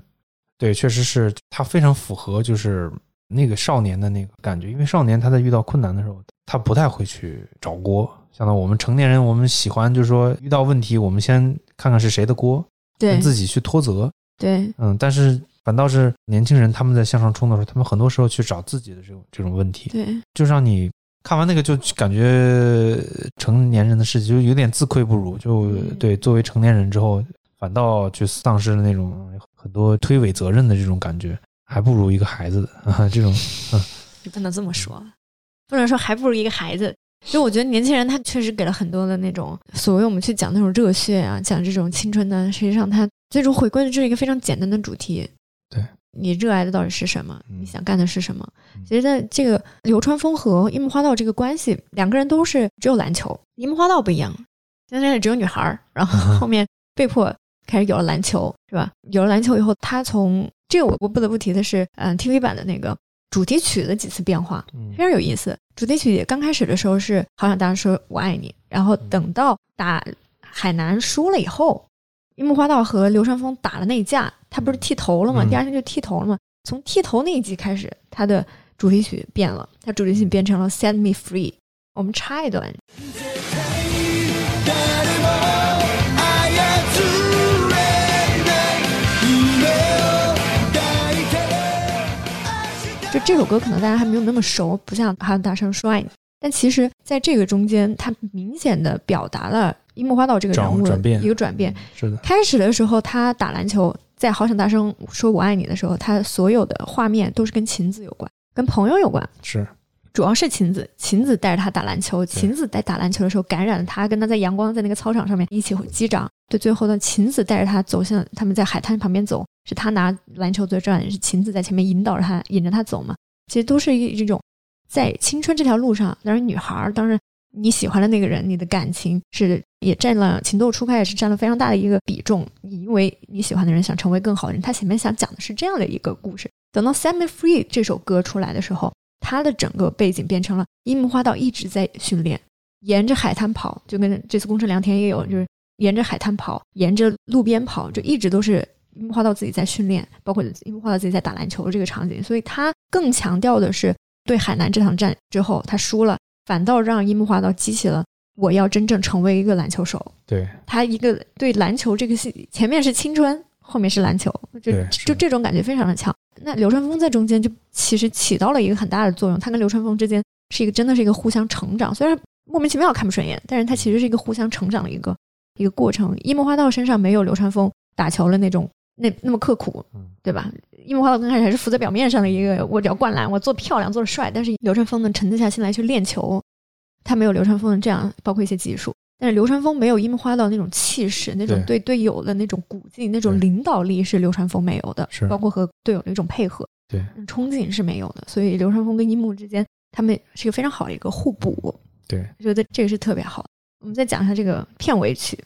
对，确实是他非常符合就是那个少年的那个感觉，因为少年他在遇到困难的时候，他不太会去找锅。相当于我们成年人，我们喜欢就是说遇到问题，我们先看看是谁的锅，对跟自己去脱责。对嗯，但是反倒是年轻人他们在向上冲的时候，他们很多时候去找自己的这种这种问题，对就让你看完那个就感觉成年人的事情就有点自愧不如，就嗯对作为成年人之后，反倒去丧失了那种很多推诿责任的这种感觉，还不如一个孩子的啊这种啊你不能这么说，不能说还不如一个孩子。就我觉得年轻人他确实给了很多的那种所谓我们去讲那种热血啊，讲这种青春的，实际上他最终回归的就是一个非常简单的主题。对，你热爱的到底是什么？嗯你想干的是什么嗯？其实，在这个流川枫和樱木花道这个关系，两个人都是只有篮球，樱木花道不一样，现在只有女孩儿，然后后面被迫开始有了篮球，是吧？有了篮球以后，他从这个我我不得不提的是，嗯，TV 版的那个主题曲的几次变化，嗯非常有意思。主题曲刚开始的时候是好想大声说我爱你，然后等到打海南输了以后，樱木花道和流川枫打了那一架，他不是剃头了吗？嗯第二天就剃头了吗。从剃头那一集开始，他的主题曲变了，他主题曲变成了 Set Me Free。我们插一段，就这首歌可能大家还没有那么熟，不像《还有大声说爱你》，但其实在这个中间，他明显的表达了樱木花道这个人物的一个转变。是的，开始的时候，他打篮球，在好想大声说我爱你的时候，他所有的画面都是跟晴子有关，跟朋友有关，是主要是晴子。晴子带着他打篮球，晴子在打篮球的时候感染了他，跟他在阳光在那个操场上面一起击掌。对，最后呢，晴子带着他走向他们在海滩旁边走，是他拿篮球作战，是晴子在前面引导着他，引着他走嘛。其实都是一这种在青春这条路上，当然女孩，当然你喜欢的那个人，你的感情是也占了情窦初开，也是占了非常大的一个比重。你因为你喜欢的人想成为更好的人，他前面想讲的是这样的一个故事。等到《Set Me Free》这首歌出来的时候，它的整个背景变成了樱木花道一直在训练，沿着海滩跑，就跟这次宫城良田也有，就是沿着海滩跑，沿着路边跑，就一直都是樱木花道自己在训练，包括樱木花道自己在打篮球这个场景，所以他更强调的是对海南这场战之后他输了，反倒让樱木花道激起了我要真正成为一个篮球手。对他一个对篮球这个戏，前面是青春，后面是篮球，就就这种感觉非常的强。那流川枫在中间就其实起到了一个很大的作用，他跟流川枫之间是一个真的是一个互相成长，虽然莫名其妙看不顺眼，但是他其实是一个互相成长的一个一个过程。樱木花道身上没有流川枫打球的那种那那么刻苦嗯，对吧？樱木花道刚开始还是浮在表面上的一个，我只要灌篮，我做漂亮，做的帅。但是流川枫能沉得下心来去练球，他没有流川枫的这样，包括一些技术。但是流川枫没有樱木花道那种气势，那种对队友的那种鼓劲，那种领导力是流川枫没有的，是包括和队友的一种配合，对冲劲是没有的。所以流川枫跟樱木之间，他们是一个非常好的一个互补，对我觉得这个是特别好。我们再讲一下这个片尾曲，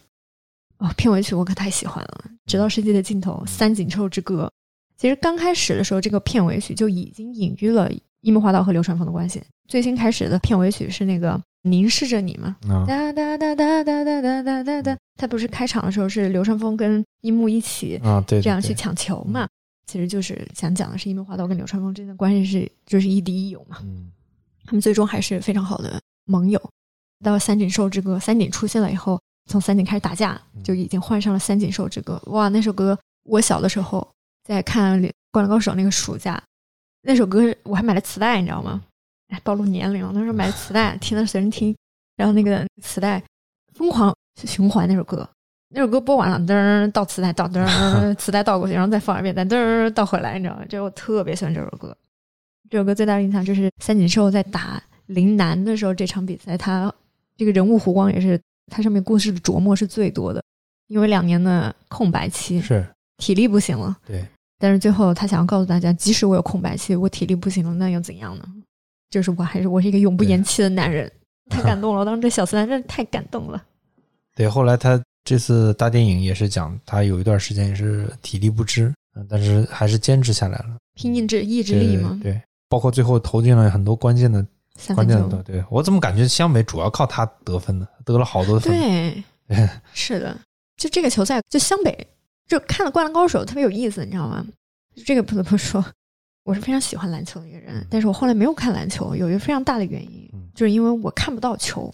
哦，片尾曲我可太喜欢了，《直到世界的尽头》《三井寿之歌》。其实刚开始的时候，这个片尾曲就已经隐喻了樱木花道和流川枫的关系。最新开始的片尾曲是那个《凝视着你》嘛，啊哒哒哒哒哒哒哒哒哒哒。他不是开场的时候是流川枫跟樱木一起啊对，这样去抢球嘛？其实就是想讲的是樱木花道跟流川枫之间的关系是就是亦敌亦友嘛。嗯他们最终还是非常好的盟友。到三井寿之歌，三井出现了以后，从三井开始打架，就已经换上了三井寿之歌。哇，那首歌我小的时候在看《灌篮高手》那个暑假，那首歌我还买了磁带，你知道吗？哎，暴露年龄了，那时候买了磁带，听的随身听，然后那个磁带疯狂循环那首歌，那首歌播完了，噔儿倒磁带，倒噔儿 磁带倒过去，然后再放一遍，再噔儿倒回来，你知道吗？就我特别喜欢这首歌。这首歌最大的印象就是三井寿在打陵南的时候，这场比赛他这个人物弧光也是他上面故事的琢磨是最多的，因为两年的空白期，是体力不行了。对，但是最后他想要告诉大家，即使我有空白期，我体力不行了，那又怎样呢？就是我还是我是一个永不言弃的男人，太感动了！我当时这小四男真的太感动了。对，后来他这次大电影也是讲他有一段时间也是体力不支，嗯但是还是坚持下来了，拼尽志意志力嘛，对，包括最后投进了很多关键的关键的，对我怎么感觉湘北主要靠他得分呢？得了好多分，对，是的，就这个球赛，就湘北，就看了《灌篮高手》特别有意思，你知道吗？就这个不得不说，我是非常喜欢篮球的一个人，但是我后来没有看篮球，有一个非常大的原因嗯，就是因为我看不到球。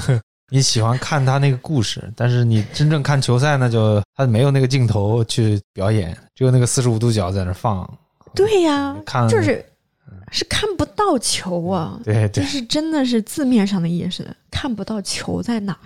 你喜欢看他那个故事，但是你真正看球赛呢，就他没有那个镜头去表演，只有那个四十五度角在那放。对呀、看就是是看不到球啊，对对，这是真的是字面上的意思，看不到球在哪儿。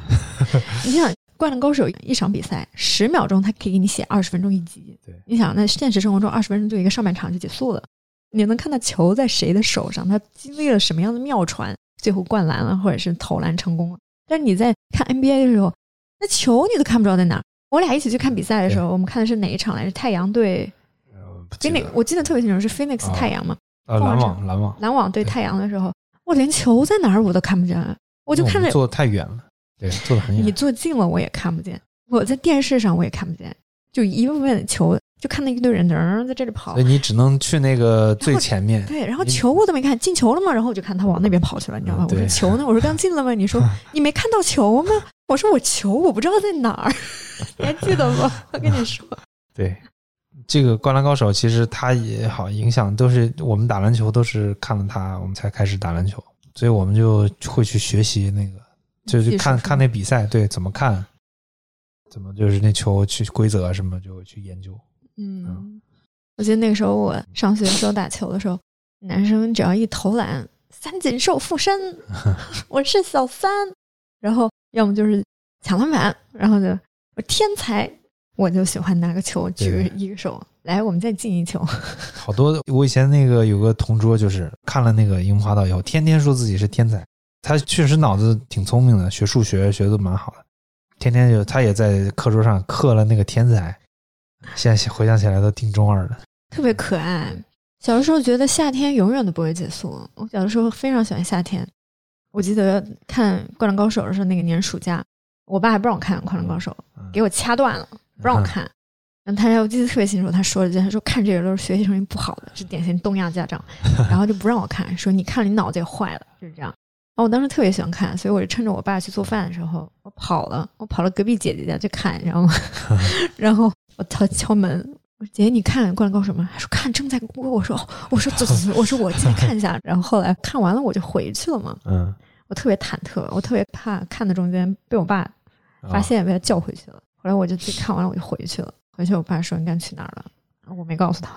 你想，《灌篮高手》一场比赛十秒钟，他可以给你写二十分钟一集。对你想，那现实生活中二十分钟就一个上半场就结束了，你能看到球在谁的手上，他经历了什么样的妙传，最后灌篮了，或者是投篮成功了。但是你在看 NBA 的时候，那球你都看不着在哪儿。我俩一起去看比赛的时候，我们看的是哪一场来着？太阳对呃不记得 Phoenix，我记得特别清楚，是 Phoenix 啊太阳嘛。呃篮网篮网，篮网对对太阳的时候，我连球在哪儿我都看不见，我就看着坐得太远了，对，坐的很远你。坐近了我也看不见，我在电视上我也看不见，就一部分球就看到一堆人噔在这里跑所以，你只能去那个最前面，对，然后球我都没看，进球了吗？然后我就看他往那边跑去了，你知道吗？我说球呢？我说刚进了吗？你说 你没看到球吗？我说我球我不知道在哪儿，你还记得吗？我跟你说，对，这个《灌篮高手》其实他也好影响，都是我们打篮球都是看了他，我们才开始打篮球，所以我们就会去学习那个，就去看看那比赛，对，怎么看，怎么就是那球去规则啊什么就去研究。嗯，我记得那个时候我上学的时候打球的时候，男生只要一投篮，三井寿附身，我是小三，然后要么就是抢篮板，然后就我天才，我就喜欢拿个球举对一个手，来，我们再进一球。好多我以前那个有个同桌，就是看了那个樱木花道以后，天天说自己是天才。他确实脑子挺聪明的，学数学学的蛮好的，天天就他也在课桌上刻了那个天才。现在回想起来都挺中二的。特别可爱。小的时候觉得夏天永远都不会结束，我小的时候非常喜欢夏天。我记得看《灌篮高手》的时候，那个年暑假，我爸还不让我看《灌篮高手》，嗯给我掐断了，不让我看。然后他我记得特别清楚，他说了一句，他说看这个都是学习成绩不好的，是典型东亚家长，然后就不让我看，说你看了你脑子也坏了，就是这样。然后我当时特别喜欢看，所以我就趁着我爸去做饭的时候，我跑了，我跑到隔壁姐姐家去看，然后 然后我敲敲门，我说姐姐你看《灌篮高手》吗？她说看正在播，我说哦我说走走走，我说我进来看一下。然后后来看完了我就回去了嘛，嗯，我特别忐忑，我特别怕看的中间被我爸啊发现，被他叫回去了。后来我就自己看完了，我就回去了。回去我爸说你该去哪儿了，我没告诉他。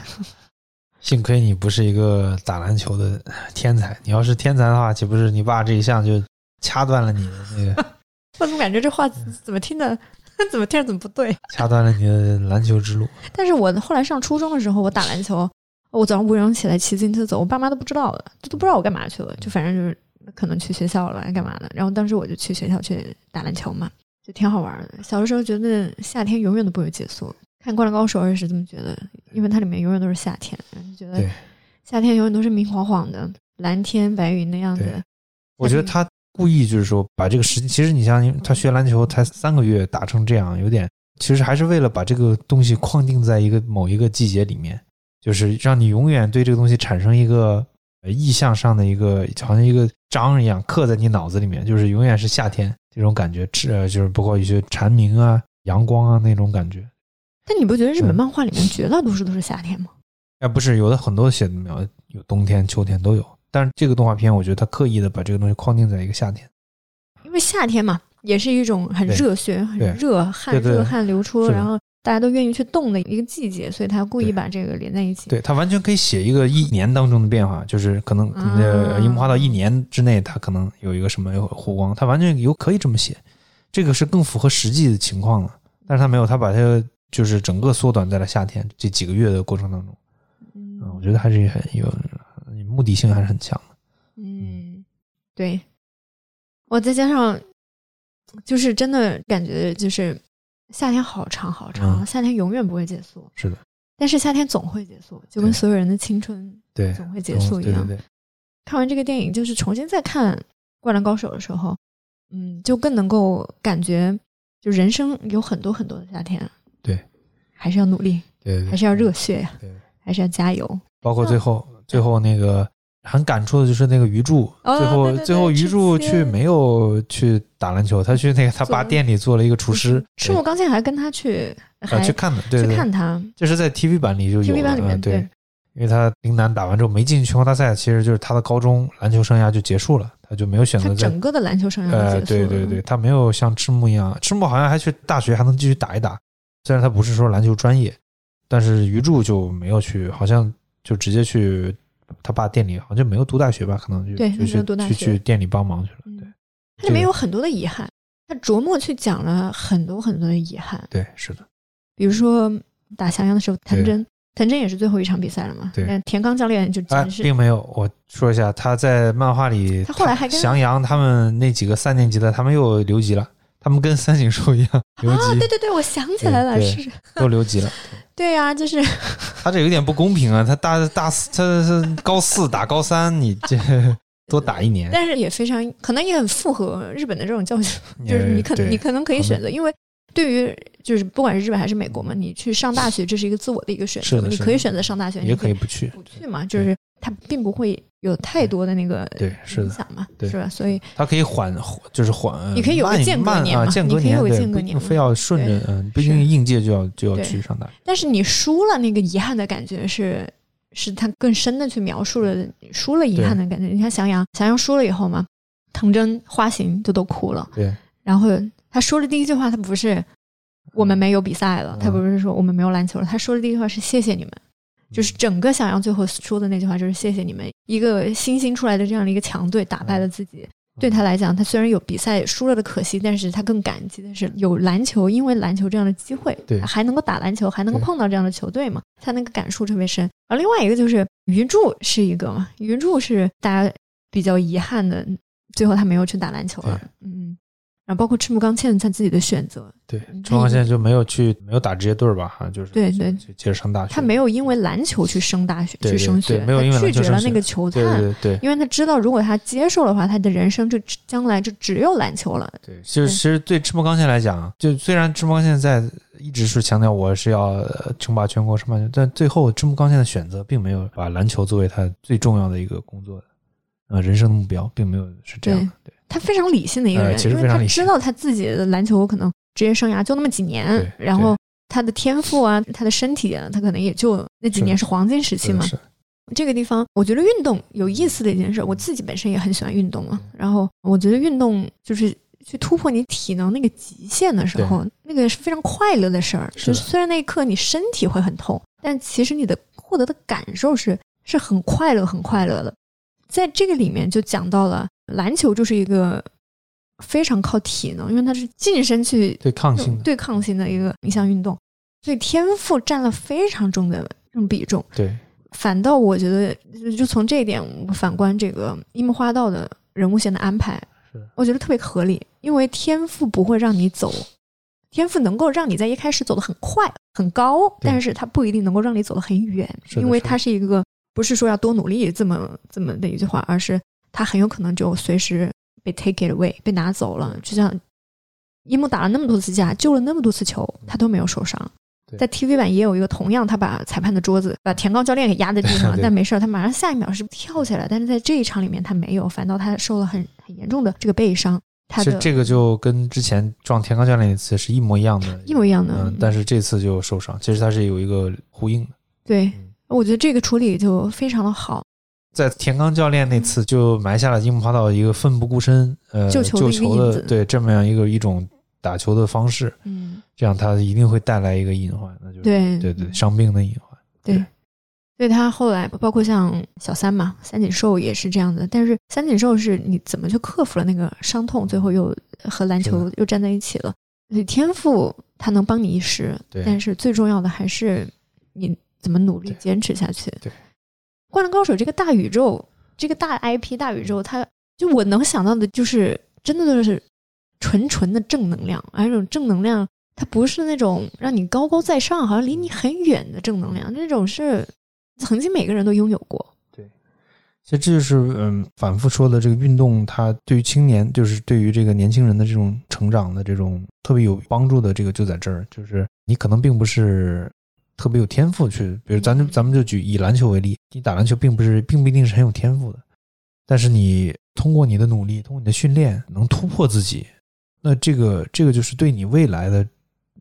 幸亏你不是一个打篮球的天才，你要是天才的话，岂不是你爸这一项就掐断了你的那个，我怎么感觉这话怎么听着怎么听着怎么不对？掐断了你的篮球之路？但是我后来上初中的时候，我打篮球，我早上五点钟起来骑自行车走，我爸妈都不知道的，就都不知道我干嘛去了，就反正就是可能去学校了，干嘛的。然后当时我就去学校去打篮球嘛，就挺好玩的。小的时候觉得夏天永远都不会结束，看《灌篮高手》也是这么觉得，因为它里面永远都是夏天，就觉得夏天永远都是明晃晃的蓝天白云的样子。我觉得他故意就是说把这个时间，其实你像他学篮球才三个月打成这样，有点其实还是为了把这个东西框定在一个某一个季节里面，就是让你永远对这个东西产生一个呃意象上的一个好像一个章一样刻在你脑子里面，就是永远是夏天这种感觉，是呃就是包括一些蝉鸣啊、阳光啊那种感觉。但你不觉得日本嗯漫画里面绝大多数都是夏天吗？哎，不是，有的很多写的描有冬天、秋天都有，但是这个动画片我觉得它刻意的把这个东西框定在一个夏天。因为夏天嘛，也是一种很热血、很热汗、热汗流出，然后大家都愿意去动的一个季节，所以他故意把这个连在一起。对，他完全可以写一个一年当中的变化，就是可能你的啊樱木花道一年之内，他可能有一个什么湖光，他完全有可以这么写，这个是更符合实际的情况了。但是他没有，他把它就是整个缩短在了夏天这几个月的过程当中。嗯，我觉得还是很有目的性，还是很强的。嗯，对。我再加上，就是真的感觉就是夏天好长好长，夏天永远不会结束。是的。但是夏天总会结束，就跟所有人的青春对总会结束一样。看完这个电影，就是重新再看《灌篮高手》的时候，嗯，就更能够感觉，就人生有很多很多的夏天。对，还是要努力，对，还是要热血呀，对，还是要加油。包括最后，最后那个很感触的就是那个鱼柱，最后最后鱼柱去没有去打篮球，他去那个他爸店里做了一个厨师。赤木刚宪还跟他去，啊，去看的，对，去看他。这是在 TV 版里就有，TV 版里面对，因为他陵南打完之后没进全国大赛，其实就是他的高中篮球生涯就结束了，他就没有选择整个的篮球生涯。呃，对对对，他没有像赤木一样，赤木好像还去大学还能继续打一打。虽然他不是说篮球专业，但是鱼柱就没有去，好像就直接去他爸店里，好像就没有读大学吧？可能就对，就去去去店里帮忙去了。对，它里面有很多的遗憾，他琢磨去讲了很多很多的遗憾。对，是的。比如说打翔阳的时候，藤真，藤真也是最后一场比赛了嘛？对。田刚教练就哎，并没有。我说一下，他在漫画里，他后来还跟翔阳他们那几个三年级的，他们又留级了。他们跟三井寿一样 留级，对对对，我想起来了，是都留级了。对呀，就是 他这有点不公平啊！他大大四，他是高四打高三，你这多打一年。但是也非常可能也很符合日本的这种教育，就是你可能你可能可以选择，因为对于就是不管是日本还是美国嘛，你去上大学这是一个自我的一个选择，你可以选择上大学，也可以不去，不去嘛，就是他并不会。有太多的那个对影响嘛，是吧？所以它可以缓，就是缓，你可以有个间隔年嘛，间隔年，对，非要顺着，嗯，不一定应届就要就要去上大学。但是你输了，那个遗憾的感觉是，是他更深的去描述了输了遗憾的感觉。你看翔阳，翔阳输了以后嘛，藤真、花形就都哭了。对，然后他说的第一句话，他不是我们没有比赛了，他不是说我们没有篮球了，他说的第一句话是谢谢你们。就是整个想要最后说的那句话，就是谢谢你们，一个新兴出来的这样的一个强队打败了自己。对他来讲，他虽然有比赛输了的可惜，但是他更感激的是有篮球，因为篮球这样的机会，对，还能够打篮球，还能够碰到这样的球队嘛，他那个感触特别深。而另外一个就是云柱是一个嘛，云柱是大家比较遗憾的，最后他没有去打篮球了，嗯。然后包括赤木刚宪他自己的选择，对，赤木刚宪就没有去，没有打职业队吧？好像就是对对，就接着上大学。他没有因为篮球去升大学去升学，没有因为拒绝了那个球探，对对对，因为他知道如果他接受的话，他的人生就将来就只有篮球了。对，就是其实对赤木刚宪来讲，就虽然赤木刚宪在一直是强调我是要称霸全国什么，但最后赤木刚宪的选择并没有把篮球作为他最重要的一个工作人生的目标，并没有是这样的。对。他非常理性的一个人，因为他知道他自己的篮球可能职业生涯就那么几年，然后他的天赋啊，他的身体啊，他可能也就那几年是黄金时期嘛。这个地方，我觉得运动有意思的一件事，我自己本身也很喜欢运动啊。然后我觉得运动就是去突破你体能那个极限的时候，那个是非常快乐的事儿。就是虽然那一刻你身体会很痛，但其实你的获得的感受是是很快乐、很快乐的。在这个里面就讲到了。篮球就是一个非常靠体能，因为它是近身去对抗性对抗性的一个一项运动，所以天赋占了非常重的这种比重。对，反倒我觉得，就从这一点反观这个樱木花道的人物线的安排，我觉得特别合理。因为天赋不会让你走，天赋能够让你在一开始走得很快很高，但是它不一定能够让你走得很远，因为它是一个不是说要多努力这么这么的一句话，而是。他很有可能就随时被 take it away 被拿走了，就像樱木打了那么多次架，救了那么多次球，他都没有受伤。在 TV 版也有一个同样，他把裁判的桌子把田刚教练给压在地上，但没事他马上下一秒是跳起来。但是在这一场里面他没有，反倒他受了很很严重的这个背伤。其实这个就跟之前撞田刚教练那次是一模一样的，一模一样的。嗯，但是这次就受伤，其实他是有一个呼应的。对，我觉得这个处理就非常的好。在田刚教练那次就埋下了樱木花道一个奋不顾身呃救球的对这么样一个一种打球的方式，嗯，这样他一定会带来一个隐患，那就是对对对伤病的隐患。对，对他后来包括像小三嘛，三井寿也是这样的。但是三井寿是你怎么去克服了那个伤痛，最后又和篮球又站在一起了。所以天赋他能帮你一时，对但是最重要的还是你怎么努力坚持下去。对灌篮高手这个大宇宙，这个大 IP 大宇宙，它就我能想到的就是真的就是纯纯的正能量，而这种正能量，它不是那种让你高高在上，好像离你很远的正能量，那种是曾经每个人都拥有过。其实这就是嗯，反复说的这个运动，它对于青年，就是对于这个年轻人的这种成长的这种特别有帮助的，这个就在这儿，就是你可能并不是特别有天赋去，比如咱就咱们就举以篮球为例，你打篮球并不是并不一定是很有天赋的，但是你通过你的努力，通过你的训练，能突破自己，那这个这个就是对你未来的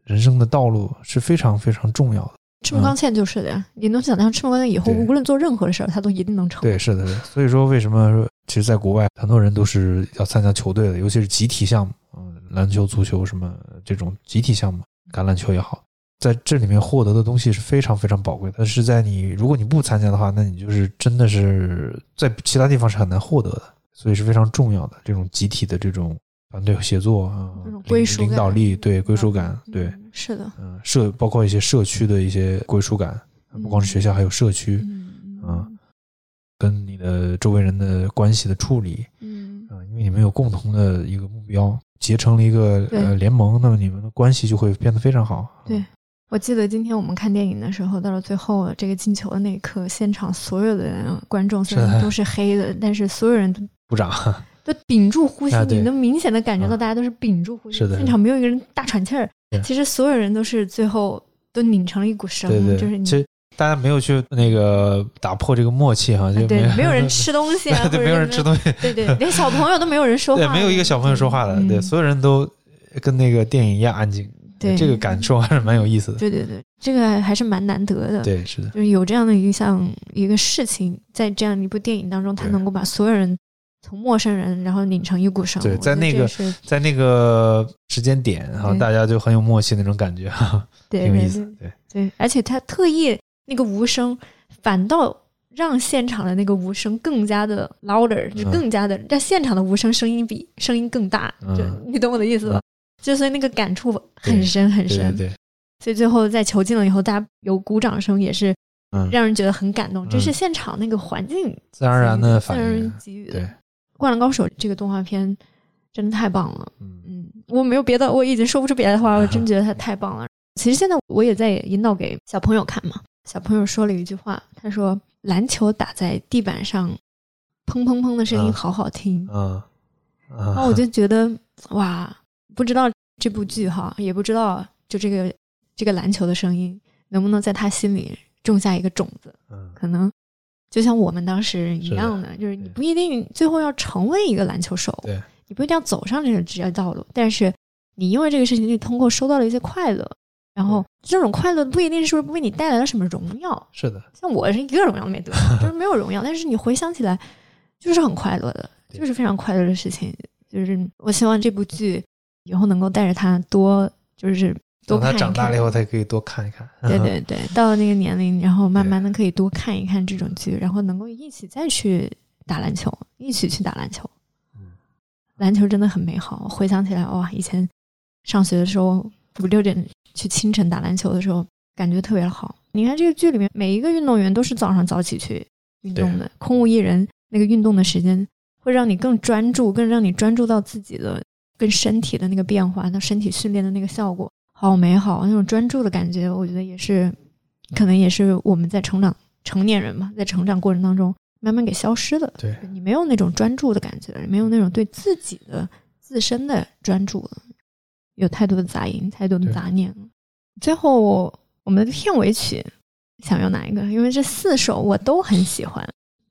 人生的道路是非常非常重要的。赤木刚宪就是的呀，你能想象赤木刚宪以后无论做任何事儿，他都一定能成。对，是的，是的。所以说，为什么其实在国外很多人都是要参加球队的，尤其是集体项目，嗯，篮球、足球什么这种集体项目，橄榄球也好，在这里面获得的东西是非常非常宝贵的。但是在你如果你不参加的话，那你就是真的是在其他地方是很难获得的，所以是非常重要的这种集体的这种团队协作啊这种，归属感领导力，对归属感，对，嗯，是的，嗯，社包括一些社区的一些归属感，不光是学校，还有社区。嗯嗯跟你的周围人的关系的处理，嗯啊、因为你们有共同的一个目标，结成了一个呃联盟，那么你们的关系就会变得非常好。对我记得今天我们看电影的时候，到了最后这个进球的那一刻，现场所有的观众虽然都是黑的，但是所有人都 鼓掌，都屏住呼吸，啊你能明显的感觉到啊大家都是屏住呼吸，现场没有一个人大喘气儿对。其实所有人都是最后都拧成了一股绳，对对，就是你其实大家没有去那个打破这个默契哈，就对，没有人 吃，东西啊，对，没有人吃东西，对对，连小朋友都没有人说话，对，没有一个小朋友说话的，嗯对，所有人都跟那个电影一样安静，对这个感受还是蛮有意思的。对对对，这个还是蛮难得的。对，是的，就是有这样的一项一个事情，在这样一部电影当中，它能够把所有人从陌生人，然后拧成一股绳。对在那个在那个时间点然后大家就很有默契那种感觉哈，对对挺有意思对。对，对，而且他特意那个无声，反倒让现场的那个无声更加的 louder，就嗯更加的让现场的无声声音比声音更大。嗯就你懂我的意思吧？嗯就所以那个感触很深很对深。对对，所以最后在球进了以后，大家有鼓掌声，也是嗯，让人觉得很感动。这是嗯现场那个环境自然而然的反应然，给予的。对，《灌篮高手》这个动画片真的太棒了。嗯嗯，我没有别的，我已经说不出别的话，我真觉得它太棒了。其实现在我也在引导给小朋友看嘛。小朋友说了一句话，他说：“篮球打在地板上，砰砰砰的声音嗯好好听。嗯，然后啊，我就觉得哇，不知道这部剧哈，也不知道就这个这个篮球的声音能不能在他心里种下一个种子。嗯可能就像我们当时一样的，就是你不一定最后要成为一个篮球手，对，你不一定要走上这个职业道路，但是你因为这个事情，你通过收到了一些快乐，然后这种快乐不一定是为你带来了什么荣耀，是的，像我是一个荣耀都没得，就是没有荣耀，但是你回想起来就是很快乐的，就是非常快乐的事情。就是我希望这部剧以后能够带着他多，就是多看一等他长大了以后，他可以多看一看。对 对对，到了那个年龄，然后慢慢的可以多看一看这种剧，然后能够一起再去打篮球，一起去打篮球。嗯篮球真的很美好，回想起来，哇，以前上学的时候五六点去清晨打篮球的时候，感觉特别好。你看这个剧里面每一个运动员都是早上早起去运动的，空无一人，那个运动的时间会让你更专注，更让你专注到自己的跟身体的那个变化，那身体训练的那个效果。好美好，那种专注的感觉，我觉得也是，可能也是我们在成长成年人嘛，在成长过程当中慢慢给消失的。对，你没有那种专注的感觉，没有那种对自己的自身的专注了，有太多的杂音，太多的杂念了。最后，我们的片尾曲想要哪一个？因为这四首我都很喜欢。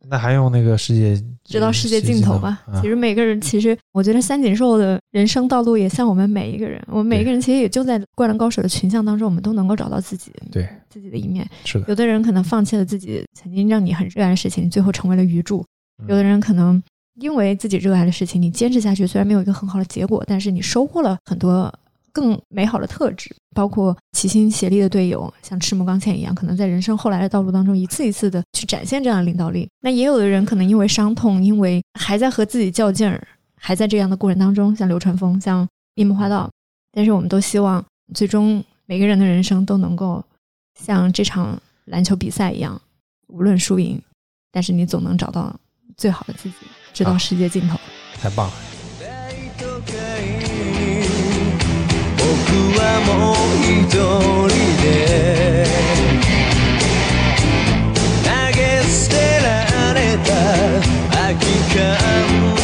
那还用那个世界直到世界尽头吧。啊其实每个人，其实我觉得三井寿的人生道路也像我们每一个人，我们每一个人其实也就在《灌篮高手》的群像当中，我们都能够找到自己对，自己的一面。是的，有的人可能放弃了自己曾经让你很热爱的事情，最后成为了鱼柱；嗯有的人可能因为自己热爱的事情，你坚持下去，虽然没有一个很好的结果，但是你收获了很多更美好的特质，包括齐心协力的队友，像赤木刚宪一样，可能在人生后来的道路当中，一次一次的去展现这样的领导力。那也有的人可能因为伤痛，因为还在和自己较劲儿，还在这样的过程当中，像流川枫，像樱木花道。但是我们都希望，最终每个人的人生都能够像这场篮球比赛一样，无论输赢，但是你总能找到最好的自己，直到世界尽头。太棒了！はもう一人で投げ捨てられた空き缶